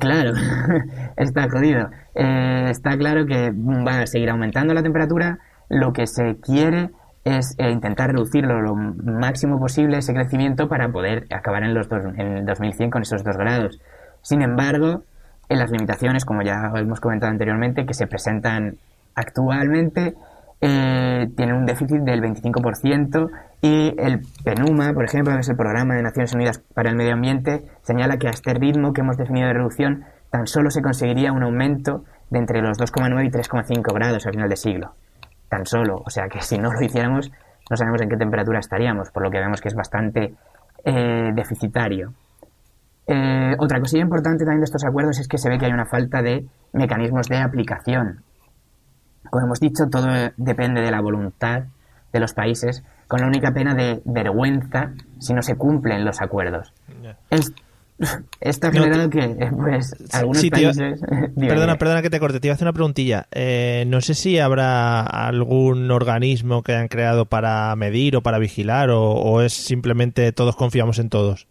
Claro, *laughs* está jodido. Eh, está claro que va a seguir aumentando la temperatura. Lo que se quiere es eh, intentar reducirlo lo máximo posible ese crecimiento para poder acabar en, los en el 2100 con esos dos grados. Sin embargo, en las limitaciones, como ya hemos comentado anteriormente, que se presentan actualmente, eh, tienen un déficit del 25% y el PENUMA, por ejemplo, que es el Programa de Naciones Unidas para el Medio Ambiente, señala que a este ritmo que hemos definido de reducción tan solo se conseguiría un aumento de entre los 2,9 y 3,5 grados al final del siglo. Tan solo. O sea que si no lo hiciéramos, no sabemos en qué temperatura estaríamos, por lo que vemos que es bastante eh, deficitario. Eh, otra cosilla importante también de estos acuerdos es que se ve que hay una falta de mecanismos de aplicación. Como hemos dicho, todo depende de la voluntad de los países, con la única pena de vergüenza si no se cumplen los acuerdos. *laughs* esto ha generado que, pues, algunos países... *laughs* perdona, perdona que te corte, te iba a hacer una preguntilla. Eh, no sé si habrá algún organismo que hayan creado para medir o para vigilar, o, es simplemente todos confiamos en todos.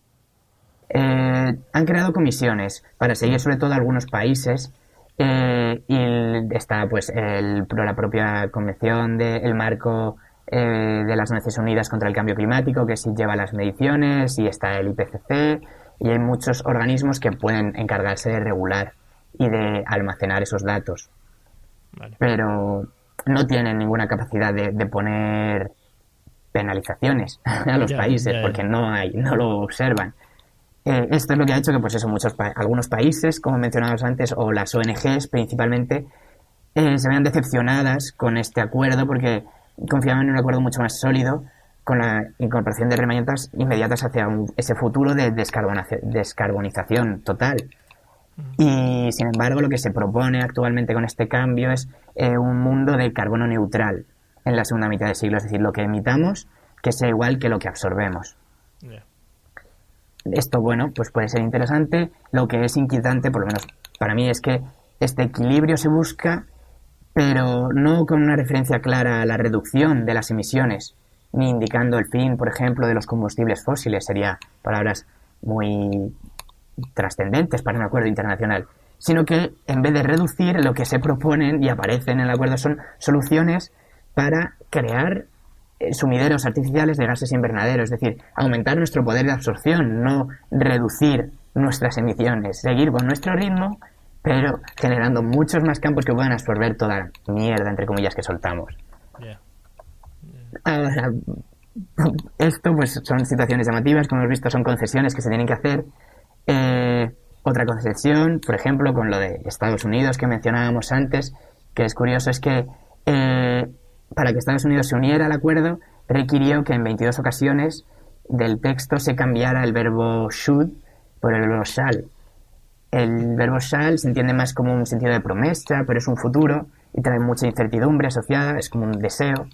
Eh, han creado comisiones para seguir sobre todo algunos países eh, y está pues el, la propia convención del marco eh, de las Naciones Unidas contra el Cambio Climático, que sí lleva las mediciones, y está el IPCC, y hay muchos organismos que pueden encargarse de regular y de almacenar esos datos. Pero no tienen ninguna capacidad de, poner penalizaciones *laughs* a los países, porque no hay, no lo observan. Eh, esto es lo que ha hecho que, pues eso, muchos algunos países, como mencionamos antes, o las ONGs principalmente, eh, se vean decepcionadas con este acuerdo porque confiaban en un acuerdo mucho más sólido con la incorporación de herramientas inmediatas hacia ese futuro de descarbonización total. Y sin embargo, lo que se propone actualmente con este cambio es eh, un mundo de carbono neutral en la segunda mitad del siglo, es decir, lo que emitamos que sea igual que lo que absorbemos. Esto, bueno, pues puede ser interesante. Lo que es inquietante, por lo menos para mí, es que este equilibrio se busca pero no con una referencia clara a la reducción de las emisiones, ni indicando el fin, por ejemplo, de los combustibles fósiles, sería palabras muy trascendentes para un acuerdo internacional, sino que en vez de reducir, lo que se proponen y aparecen en el acuerdo son soluciones para crear sumideros artificiales de gases invernaderos, es decir, aumentar nuestro poder de absorción, no reducir nuestras emisiones, seguir con nuestro ritmo pero generando muchos más campos que puedan absorber toda la mierda, entre comillas, que soltamos. Ahora, *laughs* esto pues son situaciones llamativas, como hemos visto, son concesiones que se tienen que hacer. Eh, otra concesión, por ejemplo, con lo de Estados Unidos que mencionábamos antes, que es curioso, es que eh, para que Estados Unidos se uniera al acuerdo, requirió que en 22 ocasiones del texto se cambiara el verbo should por el verbo shall. El verbo shall se entiende más como un sentido de promesa, pero es un futuro y trae mucha incertidumbre asociada, es como un deseo.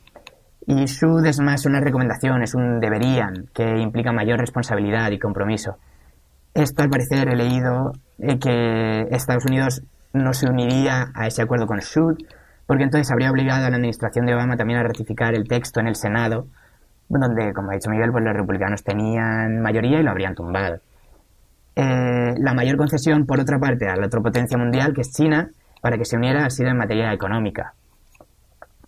Y should es más una recomendación, es un deberían, que implica mayor responsabilidad y compromiso. Esto, al parecer, he leído eh, que Estados Unidos no se uniría a ese acuerdo con should, porque entonces habría obligado a la administración de Obama también a ratificar el texto en el Senado, donde, como ha dicho Miguel, pues los republicanos tenían mayoría y lo habrían tumbado. Eh, la mayor concesión, por otra parte, a la otra potencia mundial, que es China, para que se uniera ha sido en materia económica.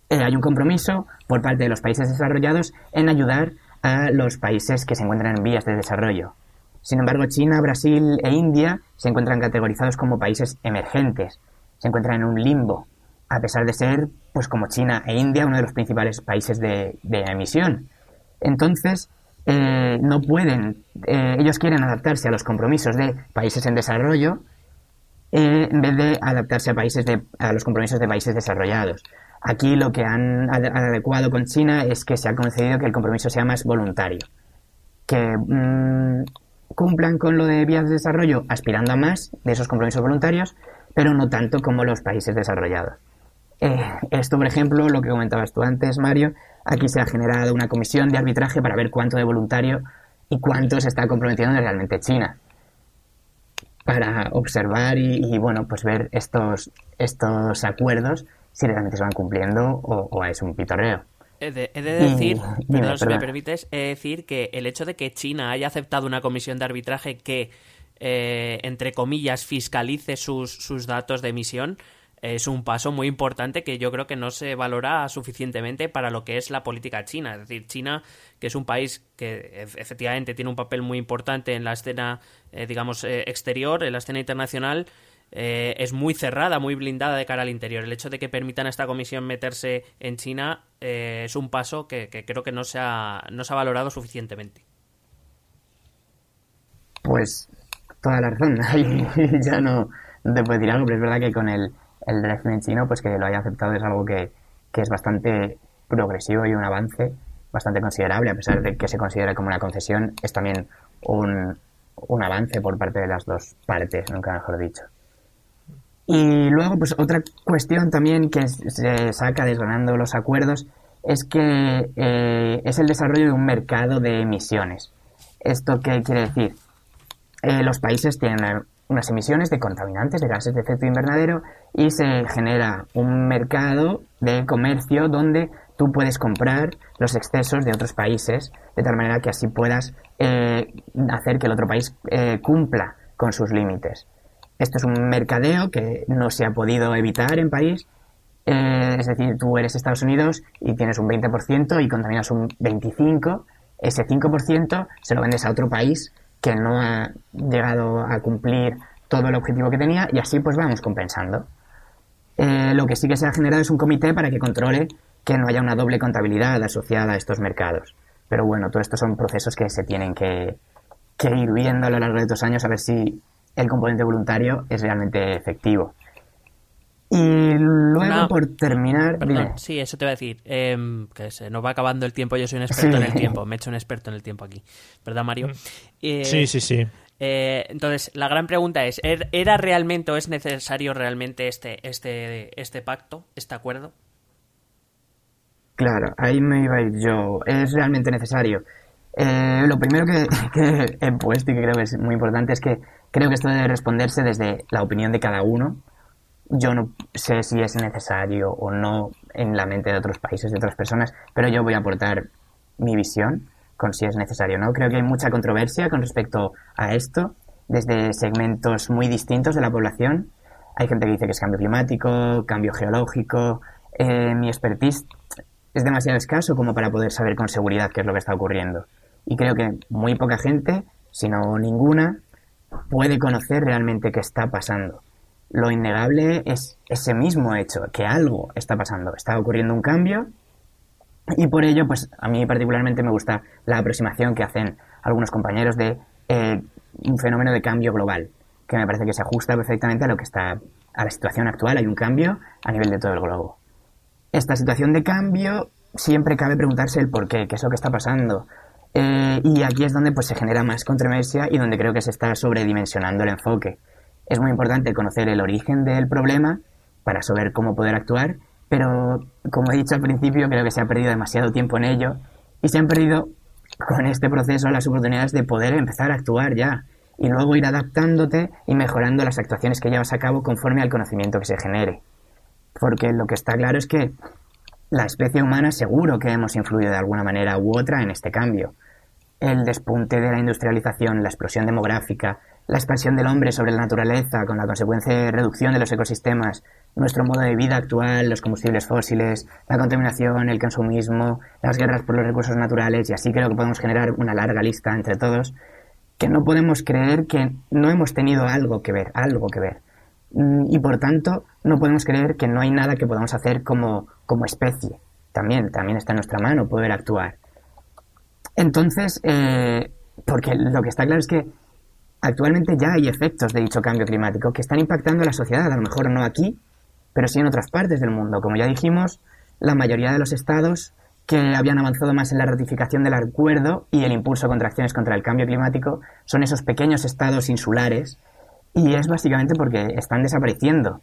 Eh, hay un compromiso por parte de los países desarrollados en ayudar a los países que se encuentran en vías de desarrollo. Sin embargo, China, Brasil e India se encuentran categorizados como países emergentes, se encuentran en un limbo, a pesar de ser, pues como China e India, uno de los principales países de, emisión. Entonces, eh, no pueden, eh, ellos quieren adaptarse a los compromisos de países en desarrollo eh, en vez de adaptarse a, países de, a los compromisos de países desarrollados. Aquí lo que han adecuado con China es que se ha concedido que el compromiso sea más voluntario, que mm, cumplan con lo de vías de desarrollo aspirando a más de esos compromisos voluntarios, pero no tanto como los países desarrollados. Eh, esto, por ejemplo, lo que comentabas tú antes, Mario, aquí se ha generado una comisión de arbitraje para ver cuánto de voluntario y cuánto se está comprometiendo realmente China para observar y, bueno, pues ver estos, estos acuerdos si realmente se van cumpliendo o, es un pitorreo. He de, decir, perdón, si me permites, he de decir que el hecho de que China haya aceptado una comisión de arbitraje que, eh, entre comillas, fiscalice sus, sus datos de emisión, es un paso muy importante que yo creo que no se valora suficientemente para lo que es la política china. Es decir, China, que es un país que efectivamente tiene un papel muy importante en la escena, eh, digamos, eh, exterior, en la escena internacional, eh, es muy cerrada, muy blindada de cara al interior. El hecho de que permitan a esta comisión meterse en China es un paso que, creo que no se, ha, no se ha valorado suficientemente. Pues toda la razón. *laughs* ya no, te puedo decir algo, pero es verdad que con el el régimen chino, pues que lo haya aceptado es algo que, es bastante progresivo y un avance bastante considerable, a pesar de que se considere como una concesión, es también un, un avance por parte de las dos partes, nunca mejor dicho. Y luego, pues otra cuestión también que se saca desgranando los acuerdos es que eh, es el desarrollo de un mercado de emisiones. ¿Esto qué quiere decir? Eh, los países tienen unas emisiones de contaminantes de gases de efecto invernadero y se genera un mercado de comercio donde tú puedes comprar los excesos de otros países de tal manera que así puedas eh, hacer que el otro país eh, cumpla con sus límites. Esto es un mercadeo que no se ha podido evitar en París. Eh, es decir, tú eres Estados Unidos y tienes un 20% y contaminas un 25%. Ese 5% se lo vendes a otro país que no ha llegado a cumplir todo el objetivo que tenía y así pues vamos compensando. Eh, lo que sí que se ha generado es un comité para que controle que no haya una doble contabilidad asociada a estos mercados. Pero bueno, todo esto son procesos que se tienen que, ir viendo a lo largo de estos años a ver si el componente voluntario es realmente efectivo. Y luego, por terminar. sí, eso te voy a decir. Em, que se nos va acabando el tiempo. Yo soy un experto en el tiempo. Me he hecho un experto en el tiempo aquí. ¿Verdad, Mario? Eh, sí, sí, sí. Eh, entonces, la gran pregunta es: ¿er, ¿era realmente o es necesario realmente este, este, este pacto, este acuerdo? Claro, ahí me iba a ir yo. Es realmente necesario. Eh, lo primero que, *laughs* que he puesto y que creo que es muy importante es que creo que esto debe responderse desde la opinión de cada uno yo no sé si es necesario o no en la mente de otros países, de otras personas, pero yo voy a aportar mi visión si es necesario no. Creo que hay mucha controversia con respecto a esto, desde segmentos muy distintos de la población. Hay gente que dice que es cambio climático, cambio geológico. Eh, mi expertise es demasiado escaso como para poder saber con seguridad qué es lo que está ocurriendo. Y creo que muy poca gente, si no ninguna, puede conocer realmente qué está pasando lo innegable es ese mismo hecho, que algo está pasando, está ocurriendo un cambio y por ello, pues a mí particularmente me gusta la aproximación que hacen algunos compañeros de eh, un fenómeno de cambio global, que me parece que se ajusta perfectamente a lo que está, a la situación actual, hay un cambio a nivel de todo el globo. Esta situación de cambio siempre cabe preguntarse el por qué, qué es lo que está pasando. Eh, y aquí es donde pues se genera más controversia y donde creo que se está sobredimensionando el enfoque es muy importante conocer el origen del problema para saber cómo poder actuar, pero como he dicho al principio, creo que se ha perdido demasiado tiempo en ello y se han perdido con este proceso las oportunidades de poder empezar a actuar ya y luego ir adaptándote y mejorando las actuaciones que llevas a cabo conforme al conocimiento que se genere. Porque lo que está claro es que la especie humana seguro que hemos influido de alguna manera u otra en este cambio. El despunte de la industrialización, la explosión demográfica, la expansión del hombre sobre la naturaleza, con la consecuente reducción de los ecosistemas, nuestro modo de vida actual, los combustibles fósiles, la contaminación, el consumismo, las guerras por los recursos naturales, y así creo que podemos generar una larga lista entre todos, que no podemos creer que no hemos tenido algo que ver, algo que ver. Mm, y por tanto, no podemos creer que no hay nada que podamos hacer como, como especie. También, también está en nuestra mano poder actuar. Entonces, eh, porque lo que está claro es que Actualmente ya hay efectos de dicho cambio climático que están impactando a la sociedad, a lo mejor no aquí, pero sí en otras partes del mundo. Como ya dijimos, la mayoría de los estados que habían avanzado más en la ratificación del acuerdo y el impulso contra acciones contra el cambio climático son esos pequeños estados insulares y es básicamente porque están desapareciendo.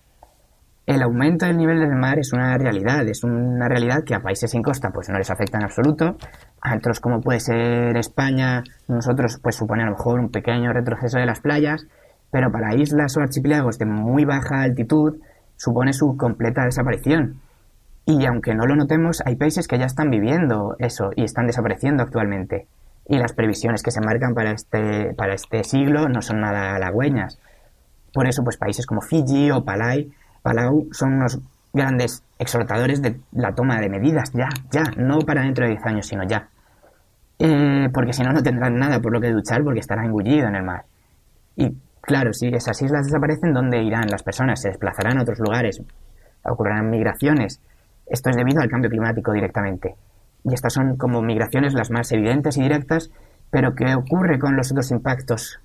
El aumento del nivel del mar es una realidad, es una realidad que a países sin costa pues no les afecta en absoluto. A otros como puede ser España, nosotros pues supone a lo mejor un pequeño retroceso de las playas, pero para islas o archipiélagos de muy baja altitud supone su completa desaparición. Y aunque no lo notemos, hay países que ya están viviendo eso y están desapareciendo actualmente. Y las previsiones que se marcan para este, para este siglo no son nada halagüeñas. Por eso, pues países como Fiji o Palay, Palau son unos grandes exhortadores de la toma de medidas, ya, ya, no para dentro de 10 años, sino ya. Eh, porque si no, no tendrán nada por lo que duchar porque estará engullido en el mar. Y claro, si esas islas desaparecen, ¿dónde irán las personas? ¿Se desplazarán a otros lugares? ¿Ocurrirán migraciones? Esto es debido al cambio climático directamente. Y estas son como migraciones las más evidentes y directas, pero ¿qué ocurre con los otros impactos?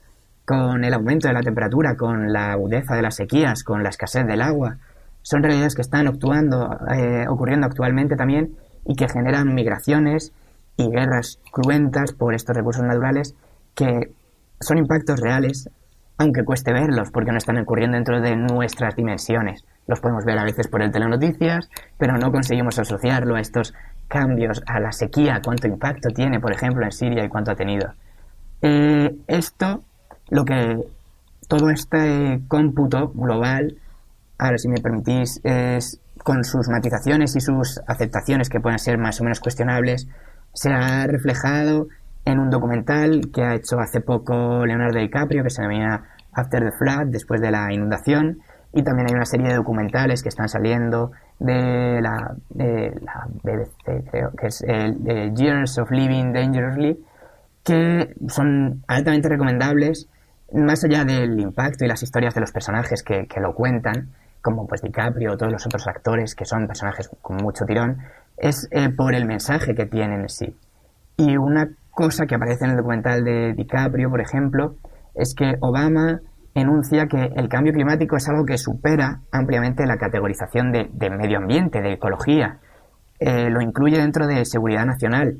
Con el aumento de la temperatura, con la agudeza de las sequías, con la escasez del agua. Son realidades que están eh, ocurriendo actualmente también y que generan migraciones y guerras cruentas por estos recursos naturales que son impactos reales, aunque cueste verlos porque no están ocurriendo dentro de nuestras dimensiones los podemos ver a veces por el telenoticias, pero no conseguimos asociarlo a estos cambios, a la sequía, cuánto impacto tiene, por ejemplo, en Siria y cuánto ha tenido. Eh, esto, lo que todo este cómputo global, ahora si me permitís, es con sus matizaciones y sus aceptaciones que pueden ser más o menos cuestionables, se ha reflejado en un documental que ha hecho hace poco Leonardo DiCaprio que se llama After the Flood, después de la inundación, y también hay una serie de documentales que están saliendo de la, BBC, creo que es Years of Living Dangerously, que son altamente recomendables, más allá del impacto y las historias de los personajes que, lo cuentan, como pues DiCaprio o todos los otros actores que son personajes con mucho tirón, es eh, por el mensaje que tienen en sí. Y una cosa que aparece en el documental de DiCaprio, por ejemplo, es que Obama enuncia que el cambio climático es algo que supera ampliamente la categorización de, medio ambiente, de ecología. Eh, lo incluye dentro de seguridad nacional,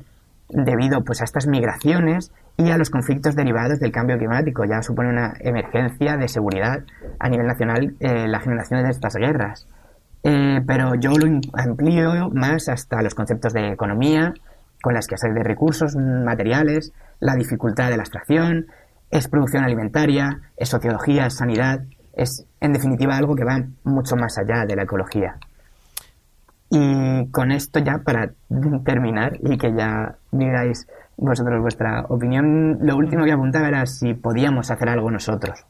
debido pues, a estas migraciones y a los conflictos derivados del cambio climático. Ya supone una emergencia de seguridad a nivel nacional eh, la generación de estas guerras. Eh, pero yo lo amplío más hasta los conceptos de economía, con la escasez de recursos materiales, la dificultad de la extracción, es producción alimentaria, es sociología, es sanidad, es en definitiva algo que va mucho más allá de la ecología. Y con esto ya para terminar y que ya digáis vosotros vuestra opinión, lo último que apuntaba era si podíamos hacer algo nosotros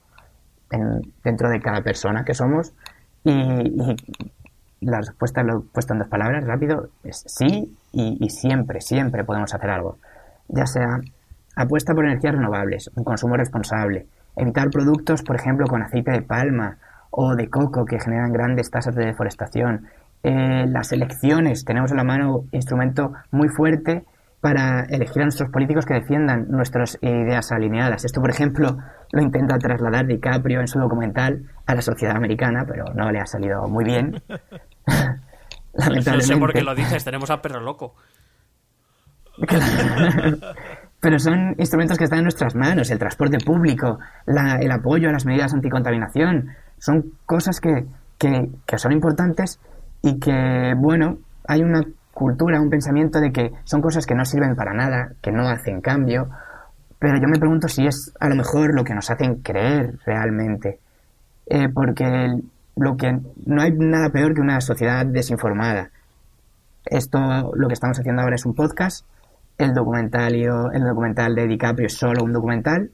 dentro de cada persona que somos y, la respuesta lo he puesto en dos palabras rápido es sí y, y siempre, siempre podemos hacer algo. Ya sea Apuesta por energías renovables, un consumo responsable, evitar productos, por ejemplo, con aceite de palma o de coco que generan grandes tasas de deforestación. Eh, las elecciones, tenemos en la mano instrumento muy fuerte para elegir a nuestros políticos que defiendan nuestras ideas alineadas. Esto, por ejemplo, lo intenta trasladar DiCaprio en su documental a la sociedad americana, pero no le ha salido muy bien. *laughs* no sé por qué lo dices, tenemos a perro loco. *laughs* pero son instrumentos que están en nuestras manos, el transporte público, el apoyo a las medidas anticontaminación, son cosas que, que, son importantes y que, bueno, hay una cultura, un pensamiento de que son cosas que no sirven para nada, que no hacen cambio, pero yo me pregunto si es a lo mejor lo que nos hacen creer realmente, eh, porque lo que no hay nada peor que una sociedad desinformada. Esto, lo que estamos haciendo ahora es un podcast el documental, el documental de DiCaprio es solo un documental,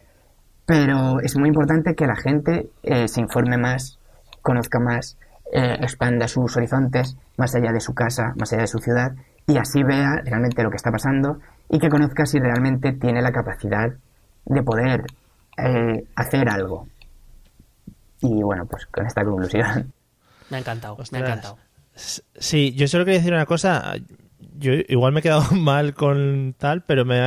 pero es muy importante que la gente eh, se informe más, conozca más, eh, expanda sus horizontes más allá de su casa, más allá de su ciudad, y así vea realmente lo que está pasando y que conozca si realmente tiene la capacidad de poder eh, hacer algo. Y bueno, pues con esta conclusión. Me ha encantado, me ha encantado. Sí, yo solo quería decir una cosa yo igual me he quedado *laughs* mal con tal, pero me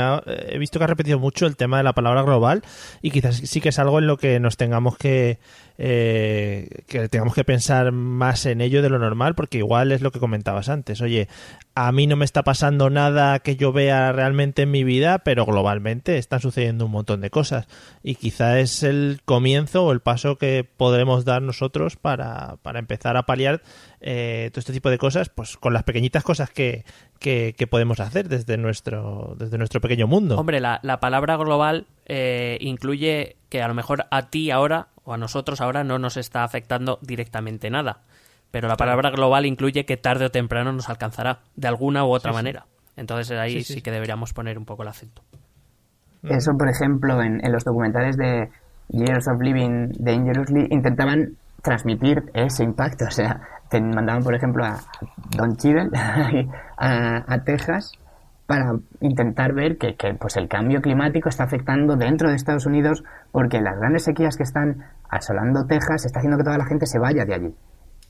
he visto que ha repetido mucho el tema de la palabra global y quizás sí que es algo en lo que nos tengamos que eh, que tengamos que pensar más en ello de lo normal, porque igual es lo que comentabas antes. Oye, a mí no me está pasando nada que yo vea realmente en mi vida, pero globalmente están sucediendo un montón de cosas. Y quizá es el comienzo o el paso que podremos dar nosotros para, para empezar a paliar eh, todo este tipo de cosas, pues con las pequeñitas cosas que, que, podemos hacer desde nuestro, desde nuestro pequeño mundo. Hombre, la, la palabra global eh, incluye que a lo mejor a ti ahora o a nosotros ahora no nos está afectando directamente nada. Pero la palabra global incluye que tarde o temprano nos alcanzará, de alguna u otra manera. Entonces ahí sí, que deberíamos poner un poco el acento. Eso, por ejemplo, en, los documentales de Years of Living Dangerously intentaban transmitir ese impacto. O sea, te mandaban, por ejemplo, a Don Cheadle *laughs* a Texas para intentar ver que, pues el cambio climático está afectando dentro de Estados Unidos porque las grandes sequías que están asolando Texas está haciendo que toda la gente se vaya de allí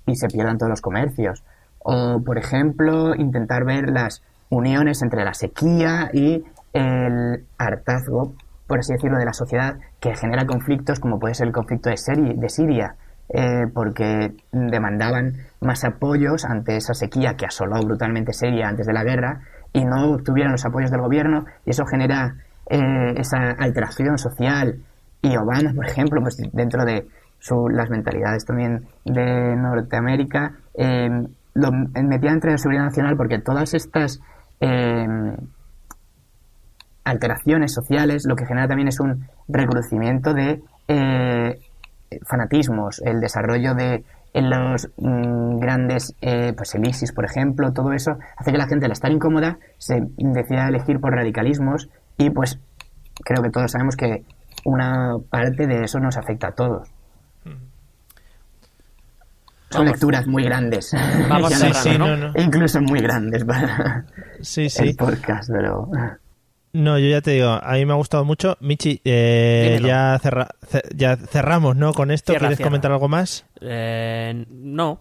y se pierdan todos los comercios. O, por ejemplo, intentar ver las uniones entre la sequía y el hartazgo, por así decirlo, de la sociedad que genera conflictos como puede ser el conflicto de Siria, eh, porque demandaban más apoyos ante esa sequía que asoló brutalmente Siria antes de la guerra y no obtuvieron los apoyos del gobierno y eso genera eh, esa alteración social. Y Obama, por ejemplo, pues dentro de las mentalidades también de Norteamérica, eh, lo metía entre la seguridad nacional porque todas estas eh, alteraciones sociales lo que genera también es un reconocimiento de fanatismos, el desarrollo de en los mm, grandes, eh, pues el ISIS, por ejemplo, todo eso hace que la gente al estar incómoda se decida elegir por radicalismos y pues creo que todos sabemos que una parte de eso nos afecta a todos. Son lecturas muy grandes. Vamos *laughs* Incluso muy grandes para sí, sí. el podcast, pero... No, yo ya te digo, a mí me ha gustado mucho. Michi, eh, ya, ya cerramos, ¿no? Con esto, ¿quieres comentar algo más? Eh, no.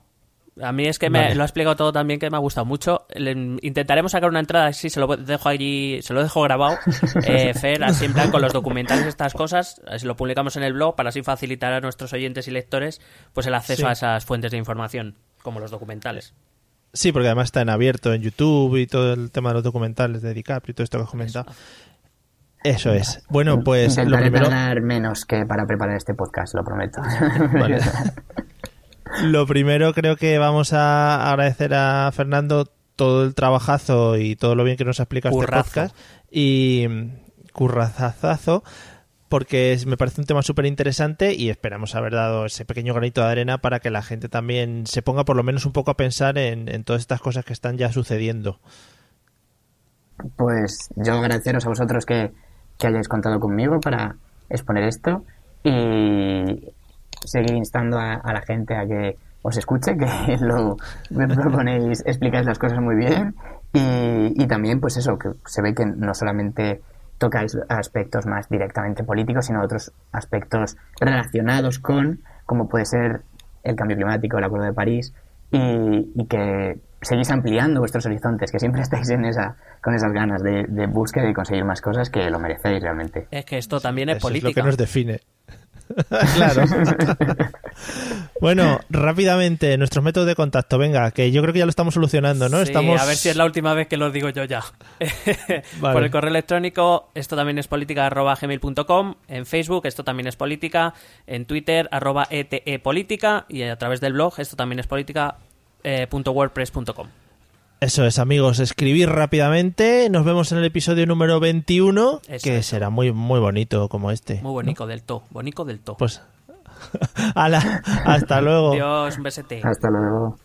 A mí es que me lo ha explicado todo también que me ha gustado mucho. intentaremos sacar una entrada, si se lo dejo allí, se lo dejo grabado, *laughs* eh, Fer, así en plan con los documentales estas cosas, si lo publicamos en el blog para así facilitar a nuestros oyentes y lectores pues el acceso a esas fuentes de información, como los documentales. Sí, porque además está en abierto en YouTube y todo el tema de los documentales de DiCaprio y todo esto que has comentado. Eso es. Bueno, pues lo primero... menos que para preparar este podcast, lo prometo. *laughs* lo primero creo que vamos a agradecer a Fernando todo el trabajazo y todo lo bien que nos ha explicado este podcast y currazazazo porque me parece un tema súper interesante y esperamos haber dado ese pequeño granito de arena para que la gente también se ponga por lo menos un poco a pensar en, todas estas cosas que están ya sucediendo. Pues yo agradeceros a vosotros que, hayáis contado conmigo para exponer esto y seguir instando a, la gente a que os escuche, que *laughs* lo proponéis, explicáis las cosas muy bien y también pues eso, que se ve que no solamente tocáis aspectos más directamente políticos, sino otros aspectos relacionados con, como puede ser el cambio climático, el Acuerdo de París, y, que seguís ampliando vuestros horizontes, que siempre *laughs* estáis en esa, con esas ganas de, de búsqueda y conseguir más cosas que lo merecéis realmente. Es que esto también es política. Es lo que nos define. *laughs* claro. *laughs* bueno, rápidamente, nuestros métodos de contacto. Venga, que yo creo que ya lo estamos solucionando, ¿no? estamos... a ver si es la última vez que lo digo yo ya. *laughs* Por el correo electrónico, esto también es política arroba gmail.com. En Facebook, esto también es política. En Twitter, arroba etepolítica. Y a través del blog, esto también es política. Eh, Eso es, amigos, escribir rápidamente. Nos vemos en el episodio número 21, que será muy muy bonito como este. Muy bonito del to, bonito del to. Pues *laughs* hasta luego. Adiós, un besete. Hasta luego.